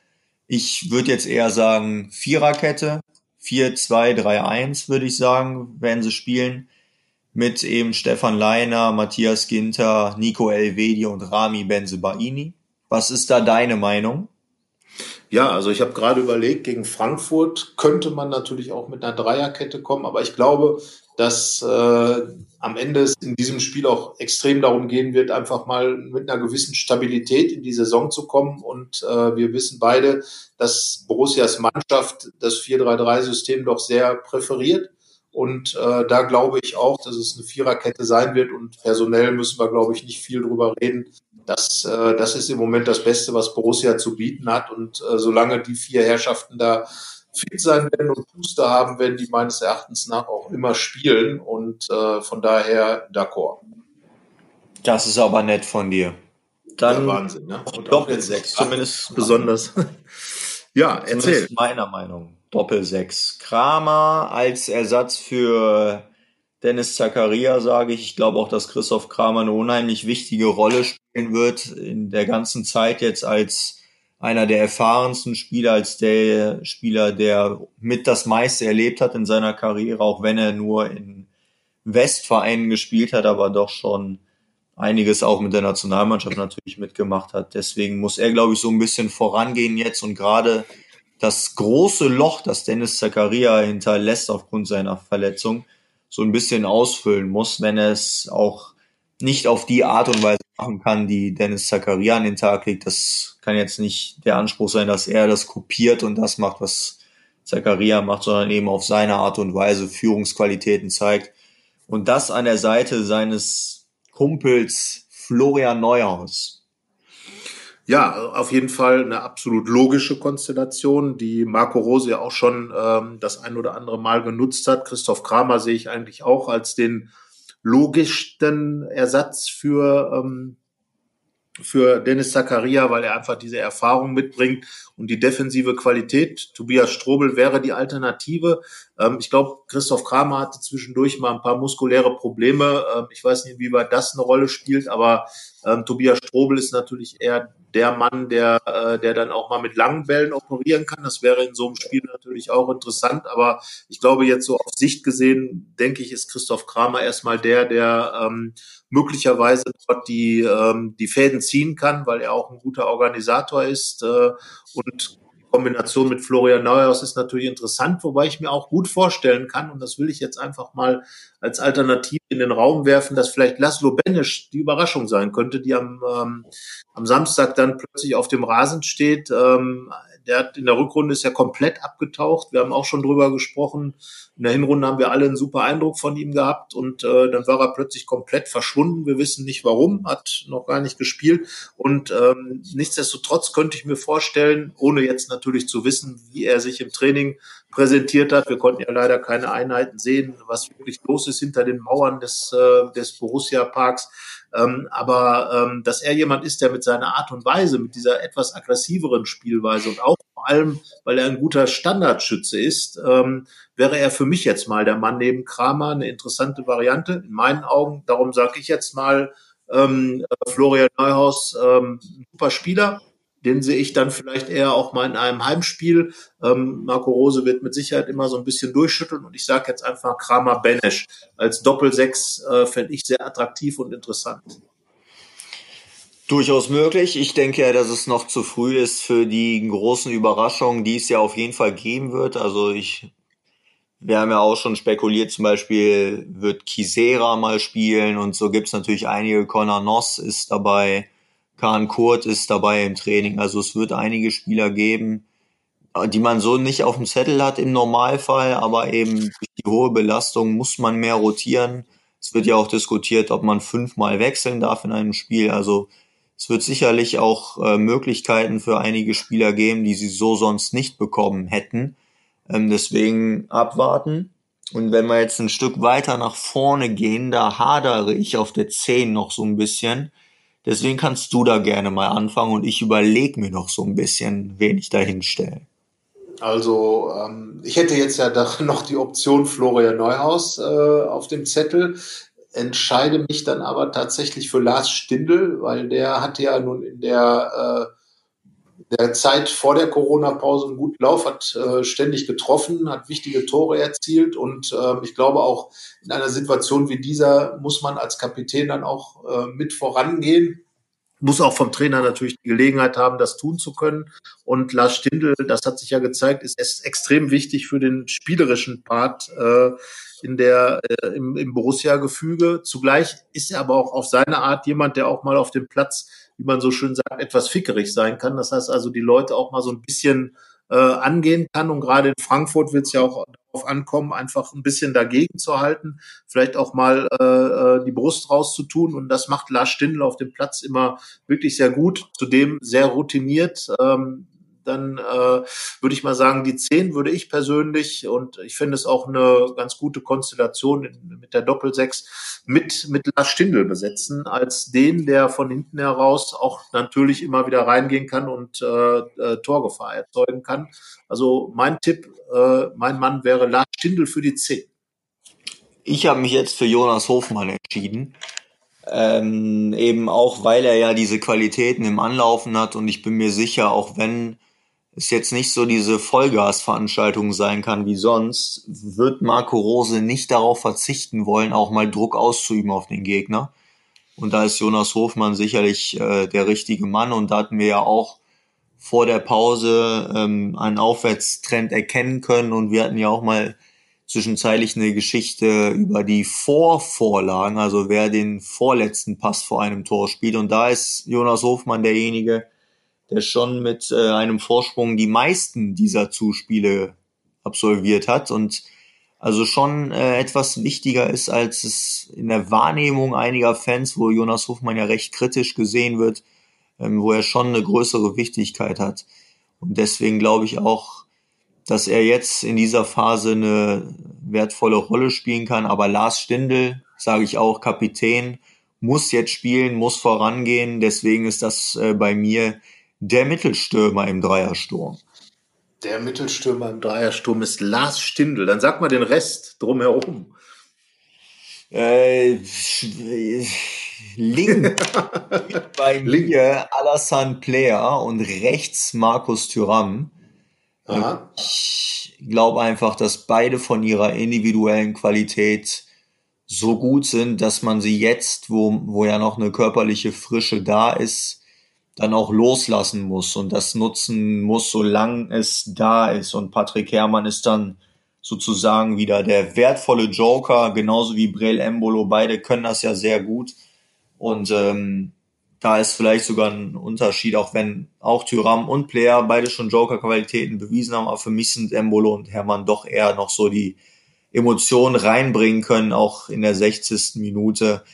Ich würde jetzt eher sagen Viererkette, 4-2-3-1 würde ich sagen, werden sie spielen. Mit eben Stefan Leiner, Matthias Ginter, Nico Elvedi und Rami Benzebaini. Was ist da deine Meinung? Ja, also ich habe gerade überlegt, gegen Frankfurt könnte man natürlich auch mit einer Dreierkette kommen, aber ich glaube, dass äh, am Ende es in diesem Spiel auch extrem darum gehen wird, einfach mal mit einer gewissen Stabilität in die Saison zu kommen. Und äh, wir wissen beide, dass Borussias Mannschaft das 4-3-3-System doch sehr präferiert. Und äh, da glaube ich auch, dass es eine Viererkette sein wird. Und personell müssen wir, glaube ich, nicht viel drüber reden, das, äh, das ist im Moment das Beste, was Borussia zu bieten hat. Und äh, solange die vier Herrschaften da fit sein werden und Puste haben, werden die meines Erachtens nach auch immer spielen. Und äh, von daher d'accord. Das ist aber nett von dir. Dann ja, Wahnsinn, ne? Und Doppel sechs, zumindest besonders. ja, erzähl. Zumindest meiner Meinung. Doppel sechs. Kramer als Ersatz für Dennis Zakaria sage ich. Ich glaube auch, dass Christoph Kramer eine unheimlich wichtige Rolle spielen wird in der ganzen Zeit jetzt als einer der erfahrensten Spieler, als der Spieler, der mit das meiste erlebt hat in seiner Karriere, auch wenn er nur in Westvereinen gespielt hat, aber doch schon einiges auch mit der Nationalmannschaft natürlich mitgemacht hat. Deswegen muss er, glaube ich, so ein bisschen vorangehen jetzt und gerade das große Loch, das Dennis Zakaria hinterlässt aufgrund seiner Verletzung, so ein bisschen ausfüllen muss, wenn es auch nicht auf die Art und Weise machen kann, die Dennis Zakaria an den Tag legt. Das kann jetzt nicht der Anspruch sein, dass er das kopiert und das macht, was Zakaria macht, sondern eben auf seine Art und Weise Führungsqualitäten zeigt. Und das an der Seite seines Kumpels Florian Neuhaus. Ja, auf jeden Fall eine absolut logische Konstellation, die Marco Rose ja auch schon ähm, das ein oder andere Mal genutzt hat. Christoph Kramer sehe ich eigentlich auch als den logischsten Ersatz für ähm, für Dennis Zakaria, weil er einfach diese Erfahrung mitbringt und die defensive Qualität. Tobias Strobel wäre die Alternative. Ähm, ich glaube, Christoph Kramer hatte zwischendurch mal ein paar muskuläre Probleme. Ähm, ich weiß nicht, wie weit das eine Rolle spielt, aber ähm, Tobias Strobel ist natürlich eher der Mann, der, äh, der dann auch mal mit langen Bällen operieren kann. Das wäre in so einem Spiel natürlich auch interessant. Aber ich glaube, jetzt so auf Sicht gesehen, denke ich, ist Christoph Kramer erstmal der, der ähm, möglicherweise dort die, ähm, die Fäden ziehen kann, weil er auch ein guter Organisator ist. Äh, und Kombination mit Florian Neuhaus ist natürlich interessant, wobei ich mir auch gut vorstellen kann, und das will ich jetzt einfach mal als Alternative in den Raum werfen, dass vielleicht Laszlo Benisch die Überraschung sein könnte, die am, ähm, am Samstag dann plötzlich auf dem Rasen steht. Ähm, der hat in der Rückrunde ist ja komplett abgetaucht. Wir haben auch schon drüber gesprochen. In der Hinrunde haben wir alle einen super Eindruck von ihm gehabt und äh, dann war er plötzlich komplett verschwunden. Wir wissen nicht warum, hat noch gar nicht gespielt. Und ähm, nichtsdestotrotz könnte ich mir vorstellen, ohne jetzt natürlich zu wissen, wie er sich im Training präsentiert hat. Wir konnten ja leider keine Einheiten sehen, was wirklich los ist hinter den Mauern des, äh, des Borussia Parks. Ähm, aber ähm, dass er jemand ist, der mit seiner Art und Weise, mit dieser etwas aggressiveren Spielweise und auch vor allem, weil er ein guter Standardschütze ist, ähm, wäre er für mich jetzt mal der Mann neben Kramer eine interessante Variante in meinen Augen. Darum sage ich jetzt mal ähm, Florian Neuhaus, ähm, super Spieler, den sehe ich dann vielleicht eher auch mal in einem Heimspiel. Ähm, Marco Rose wird mit Sicherheit immer so ein bisschen durchschütteln und ich sage jetzt einfach Kramer Benesch als Doppelsechs äh, fände ich sehr attraktiv und interessant. Durchaus möglich. Ich denke ja, dass es noch zu früh ist für die großen Überraschungen, die es ja auf jeden Fall geben wird. Also ich, wir haben ja auch schon spekuliert, zum Beispiel wird Kisera mal spielen und so gibt es natürlich einige. Conor Noss ist dabei. Kahn Kurt ist dabei im Training. Also es wird einige Spieler geben, die man so nicht auf dem Zettel hat im Normalfall, aber eben durch die hohe Belastung muss man mehr rotieren. Es wird ja auch diskutiert, ob man fünfmal wechseln darf in einem Spiel. Also es wird sicherlich auch äh, Möglichkeiten für einige Spieler geben, die sie so sonst nicht bekommen hätten. Ähm, deswegen abwarten. Und wenn wir jetzt ein Stück weiter nach vorne gehen, da hadere ich auf der 10 noch so ein bisschen. Deswegen kannst du da gerne mal anfangen und ich überlege mir noch so ein bisschen, wen ich da hinstelle. Also ähm, ich hätte jetzt ja noch die Option Florian Neuhaus äh, auf dem Zettel, entscheide mich dann aber tatsächlich für Lars Stindl, weil der hatte ja nun in der, äh, der Zeit vor der Corona-Pause einen guten Lauf, hat äh, ständig getroffen, hat wichtige Tore erzielt und äh, ich glaube auch in einer Situation wie dieser muss man als Kapitän dann auch äh, mit vorangehen muss auch vom Trainer natürlich die Gelegenheit haben, das tun zu können. Und Lars Stindl, das hat sich ja gezeigt, ist extrem wichtig für den spielerischen Part äh, in der äh, im, im Borussia-Gefüge. Zugleich ist er aber auch auf seine Art jemand, der auch mal auf dem Platz, wie man so schön sagt, etwas fickerig sein kann. Das heißt also, die Leute auch mal so ein bisschen äh, angehen kann. Und gerade in Frankfurt wird es ja auch darauf ankommen, einfach ein bisschen dagegen zu halten, vielleicht auch mal äh, äh, die Brust rauszutun. Und das macht Lars Stindl auf dem Platz immer wirklich sehr gut, zudem sehr routiniert. Ähm, dann äh, würde ich mal sagen, die 10 würde ich persönlich und ich finde es auch eine ganz gute Konstellation mit der Doppelsechs mit, mit Lars Stindl besetzen, als den, der von hinten heraus auch natürlich immer wieder reingehen kann und äh, äh, Torgefahr erzeugen kann. Also mein Tipp, äh, mein Mann wäre Lars Stindl für die 10. Ich habe mich jetzt für Jonas Hofmann entschieden. Ähm, eben auch, weil er ja diese Qualitäten im Anlaufen hat und ich bin mir sicher, auch wenn es jetzt nicht so diese Vollgasveranstaltung sein kann wie sonst, wird Marco Rose nicht darauf verzichten wollen, auch mal Druck auszuüben auf den Gegner. Und da ist Jonas Hofmann sicherlich äh, der richtige Mann. Und da hatten wir ja auch vor der Pause ähm, einen Aufwärtstrend erkennen können. Und wir hatten ja auch mal zwischenzeitlich eine Geschichte über die Vorvorlagen, also wer den vorletzten Pass vor einem Tor spielt. Und da ist Jonas Hofmann derjenige, der schon mit äh, einem Vorsprung die meisten dieser Zuspiele absolviert hat und also schon äh, etwas wichtiger ist, als es in der Wahrnehmung einiger Fans, wo Jonas Hofmann ja recht kritisch gesehen wird, ähm, wo er schon eine größere Wichtigkeit hat. Und deswegen glaube ich auch, dass er jetzt in dieser Phase eine wertvolle Rolle spielen kann. Aber Lars Stindl, sage ich auch, Kapitän, muss jetzt spielen, muss vorangehen. Deswegen ist das äh, bei mir der Mittelstürmer im Dreiersturm. Der Mittelstürmer im Dreiersturm ist Lars Stindl. Dann sag mal den Rest drumherum. Äh, link bei mir Alassane Player und rechts Markus Thüram. Aha. Ich glaube einfach, dass beide von ihrer individuellen Qualität so gut sind, dass man sie jetzt, wo, wo ja noch eine körperliche Frische da ist, dann auch loslassen muss und das nutzen muss, solange es da ist. Und Patrick Herrmann ist dann sozusagen wieder der wertvolle Joker, genauso wie Brel Embolo. Beide können das ja sehr gut. Und ähm, da ist vielleicht sogar ein Unterschied, auch wenn auch Tyram und Player beide schon Joker-Qualitäten bewiesen haben. Aber für mich sind Embolo und Herrmann doch eher noch so die Emotionen reinbringen können, auch in der 60. Minute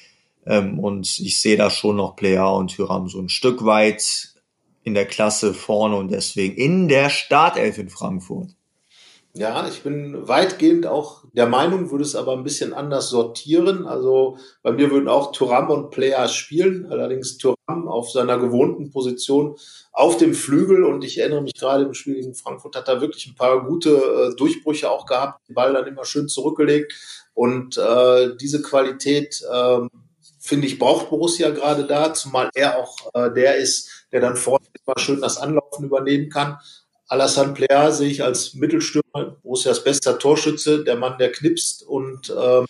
ähm, und ich sehe da schon noch Player und Tyram so ein Stück weit in der Klasse vorne und deswegen in der Startelf in Frankfurt. Ja, ich bin weitgehend auch der Meinung, würde es aber ein bisschen anders sortieren. Also bei mir würden auch Thuram und Player spielen, allerdings Thuram auf seiner gewohnten Position auf dem Flügel und ich erinnere mich gerade im Spiel gegen Frankfurt hat er wirklich ein paar gute äh, Durchbrüche auch gehabt, den Ball dann immer schön zurückgelegt und äh, diese Qualität äh, finde ich, braucht Borussia gerade da, zumal er auch äh, der ist, der dann vorne immer schön das Anlaufen übernehmen kann. Alassane Plea sehe ich als Mittelstürmer, Borussias bester Torschütze, der Mann, der knipst und ähm,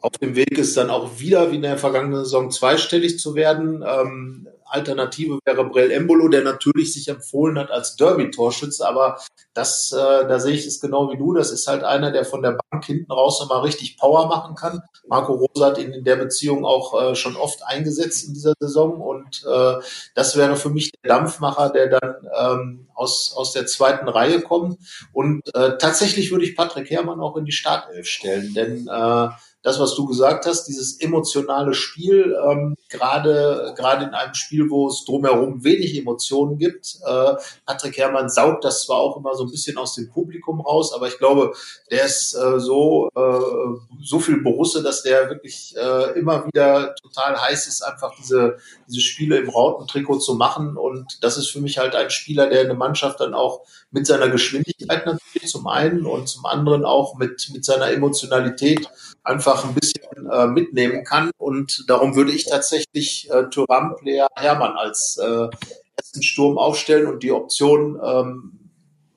auf dem Weg ist dann auch wieder, wie in der vergangenen Saison, zweistellig zu werden. Ähm, Alternative wäre Brell Embolo, der natürlich sich empfohlen hat als Derby-Torschütze, aber das, äh, da sehe ich es genau wie du. Das ist halt einer, der von der Bank hinten raus nochmal richtig Power machen kann. Marco Rosa hat ihn in der Beziehung auch äh, schon oft eingesetzt in dieser Saison und äh, das wäre für mich der Dampfmacher, der dann ähm, aus, aus der zweiten Reihe kommt. Und äh, tatsächlich würde ich Patrick Herrmann auch in die Startelf stellen, denn äh, das, was du gesagt hast, dieses emotionale Spiel, ähm, gerade gerade in einem Spiel, wo es drumherum wenig Emotionen gibt. Äh, Patrick Herrmann saugt das zwar auch immer so ein bisschen aus dem Publikum raus, aber ich glaube, der ist äh, so äh, so viel Borusse, dass der wirklich äh, immer wieder total heiß ist, einfach diese diese Spiele im Rautentrikot zu machen. Und das ist für mich halt ein Spieler, der eine Mannschaft dann auch mit seiner Geschwindigkeit natürlich zum einen und zum anderen auch mit mit seiner Emotionalität einfach ein bisschen äh, mitnehmen kann. Und darum würde ich tatsächlich äh, Thuram, Player, Hermann als äh, ersten Sturm aufstellen und die Option ähm,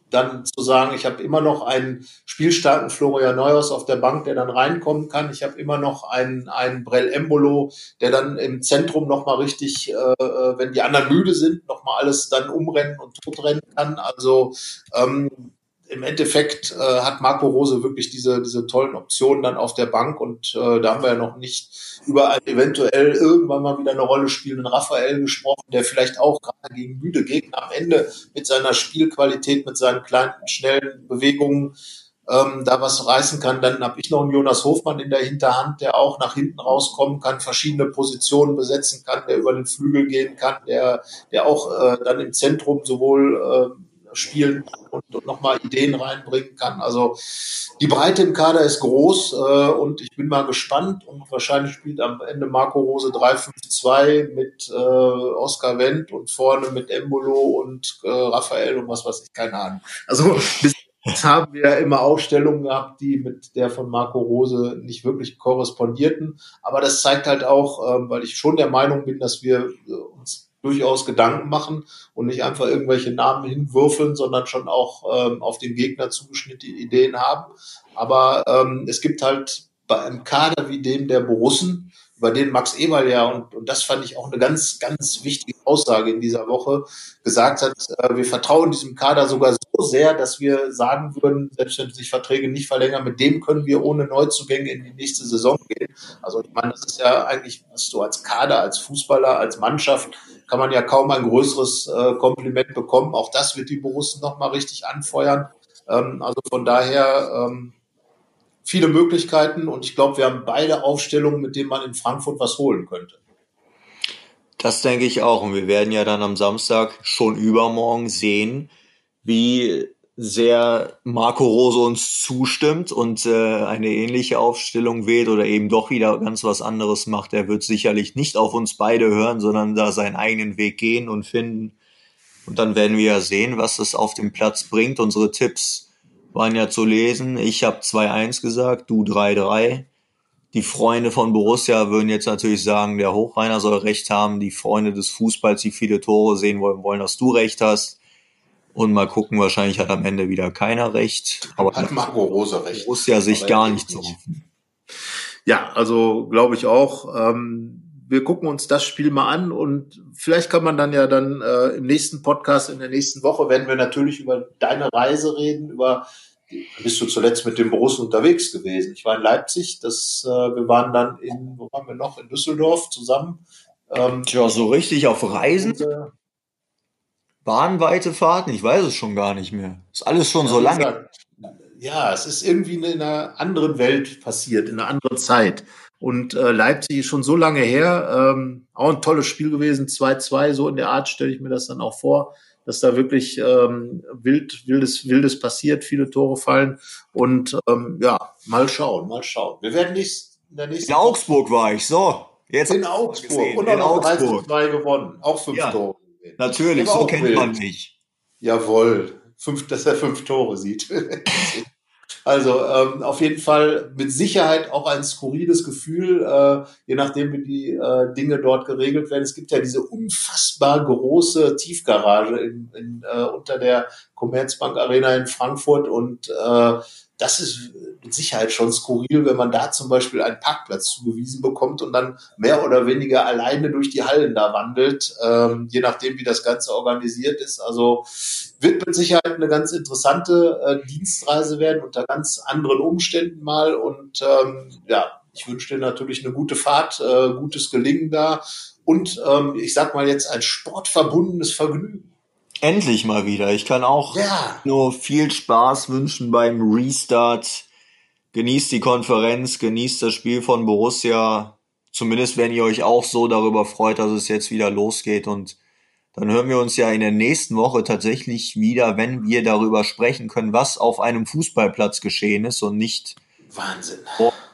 dann zu sagen, ich habe immer noch einen spielstarken Florian Neuhaus auf der Bank, der dann reinkommen kann. Ich habe immer noch einen, einen Brell Embolo, der dann im Zentrum nochmal richtig, äh, äh, wenn die anderen müde sind, nochmal alles dann umrennen und totrennen kann. Also ähm, im Endeffekt äh, hat Marco Rose wirklich diese, diese tollen Optionen dann auf der Bank und äh, da haben wir ja noch nicht über eventuell irgendwann mal wieder eine Rolle spielenden Raphael gesprochen, der vielleicht auch gerade gegen müde Gegner am Ende mit seiner Spielqualität, mit seinen kleinen, schnellen Bewegungen ähm, da was reißen kann. Dann habe ich noch einen Jonas Hofmann in der Hinterhand, der auch nach hinten rauskommen kann, verschiedene Positionen besetzen kann, der über den Flügel gehen kann, der, der auch äh, dann im Zentrum sowohl äh, spielen und, und nochmal Ideen reinbringen kann. Also die Breite im Kader ist groß äh, und ich bin mal gespannt und wahrscheinlich spielt am Ende Marco Rose 3-5-2 mit äh, Oscar Wendt und vorne mit Embolo und äh, Raphael und was weiß ich, keine Ahnung. Also bis Jetzt haben wir immer Aufstellungen gehabt, die mit der von Marco Rose nicht wirklich korrespondierten. Aber das zeigt halt auch, ähm, weil ich schon der Meinung bin, dass wir äh, uns durchaus Gedanken machen und nicht einfach irgendwelche Namen hinwürfeln, sondern schon auch ähm, auf den Gegner zugeschnittene Ideen haben. Aber ähm, es gibt halt bei einem Kader wie dem der Borussen, über den Max Eberl ja, und, und das fand ich auch eine ganz, ganz wichtige Aussage in dieser Woche, gesagt hat, äh, wir vertrauen diesem Kader sogar so sehr, dass wir sagen würden, selbst wenn sich Verträge nicht verlängern, mit dem können wir ohne Neuzugänge in die nächste Saison gehen. Also ich meine, das ist ja eigentlich, was du als Kader, als Fußballer, als Mannschaft, kann man ja kaum ein größeres äh, Kompliment bekommen. Auch das wird die Borussen nochmal richtig anfeuern. Ähm, also von daher, ähm, viele Möglichkeiten und ich glaube, wir haben beide Aufstellungen, mit denen man in Frankfurt was holen könnte. Das denke ich auch. Und wir werden ja dann am Samstag schon übermorgen sehen, wie sehr Marco Rose uns zustimmt und äh, eine ähnliche Aufstellung wählt oder eben doch wieder ganz was anderes macht. Er wird sicherlich nicht auf uns beide hören, sondern da seinen eigenen Weg gehen und finden. Und dann werden wir ja sehen, was es auf dem Platz bringt. Unsere Tipps waren ja zu lesen. Ich habe 2-1 gesagt, du 3-3. Die Freunde von Borussia würden jetzt natürlich sagen, der Hochreiner soll recht haben. Die Freunde des Fußballs, die viele Tore sehen wollen, wollen, dass du recht hast. Und mal gucken, wahrscheinlich hat am Ende wieder keiner recht. Aber hat Marco Rose recht. Borussia sich gar nicht zu hoffen. Ja, also glaube ich auch. Ähm, wir gucken uns das Spiel mal an und vielleicht kann man dann ja dann äh, im nächsten Podcast in der nächsten Woche, werden wir natürlich über deine Reise reden, über bist du zuletzt mit dem Borussen unterwegs gewesen. Ich war in Leipzig, das, äh, wir waren dann in, wo waren wir noch, in Düsseldorf zusammen. Ähm, Tja, so richtig auf Reisen? Und, äh, Bahnweite Fahrten, ich weiß es schon gar nicht mehr. Ist alles schon so lange. Gesagt, ja, es ist irgendwie in einer anderen Welt passiert, in einer anderen Zeit. Und äh, Leipzig ist schon so lange her. Ähm, auch ein tolles Spiel gewesen, 2-2, so in der Art stelle ich mir das dann auch vor, dass da wirklich ähm, wild, wildes, wildes passiert, viele Tore fallen. Und ähm, ja, mal schauen, mal schauen. Wir werden nicht in der nächsten. In Augsburg war ich, so. Jetzt in Augsburg. Und auch noch 3 gewonnen. Auch fünf ja, Tore. Natürlich, so kennt wild. man mich. Jawohl. Fünf, dass er fünf Tore sieht. Also ähm, auf jeden Fall mit Sicherheit auch ein skurriles Gefühl, äh, je nachdem wie die äh, Dinge dort geregelt werden. Es gibt ja diese unfassbar große Tiefgarage in, in, äh, unter der Commerzbank Arena in Frankfurt und äh, das ist mit Sicherheit schon skurril, wenn man da zum Beispiel einen Parkplatz zugewiesen bekommt und dann mehr oder weniger alleine durch die Hallen da wandelt, ähm, je nachdem, wie das Ganze organisiert ist. Also wird mit Sicherheit eine ganz interessante äh, Dienstreise werden unter ganz anderen Umständen mal. Und ähm, ja, ich wünsche dir natürlich eine gute Fahrt, äh, gutes Gelingen da und ähm, ich sag mal jetzt ein sportverbundenes Vergnügen. Endlich mal wieder. Ich kann auch ja. nur viel Spaß wünschen beim Restart. Genießt die Konferenz, genießt das Spiel von Borussia. Zumindest wenn ihr euch auch so darüber freut, dass es jetzt wieder losgeht. Und dann hören wir uns ja in der nächsten Woche tatsächlich wieder, wenn wir darüber sprechen können, was auf einem Fußballplatz geschehen ist und nicht Wahnsinn.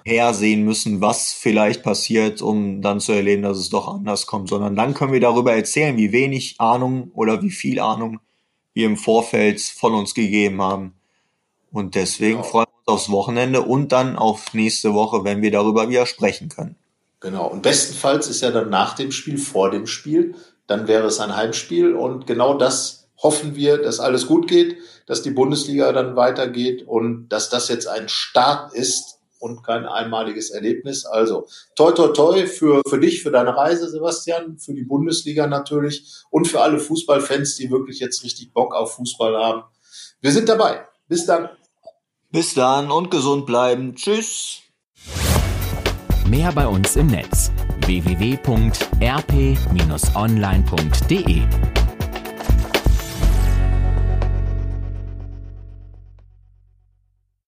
hersehen müssen, was vielleicht passiert, um dann zu erleben, dass es doch anders kommt, sondern dann können wir darüber erzählen, wie wenig Ahnung oder wie viel Ahnung wir im Vorfeld von uns gegeben haben. Und deswegen genau. freuen wir uns aufs Wochenende und dann auf nächste Woche, wenn wir darüber wieder sprechen können. Genau. Und bestenfalls ist ja dann nach dem Spiel, vor dem Spiel, dann wäre es ein Heimspiel und genau das hoffen wir, dass alles gut geht, dass die Bundesliga dann weitergeht und dass das jetzt ein Start ist und kein einmaliges Erlebnis. Also toi toi toi für, für dich, für deine Reise, Sebastian, für die Bundesliga natürlich und für alle Fußballfans, die wirklich jetzt richtig Bock auf Fußball haben. Wir sind dabei. Bis dann. Bis dann und gesund bleiben. Tschüss. Mehr bei uns im Netz www.rp-online.de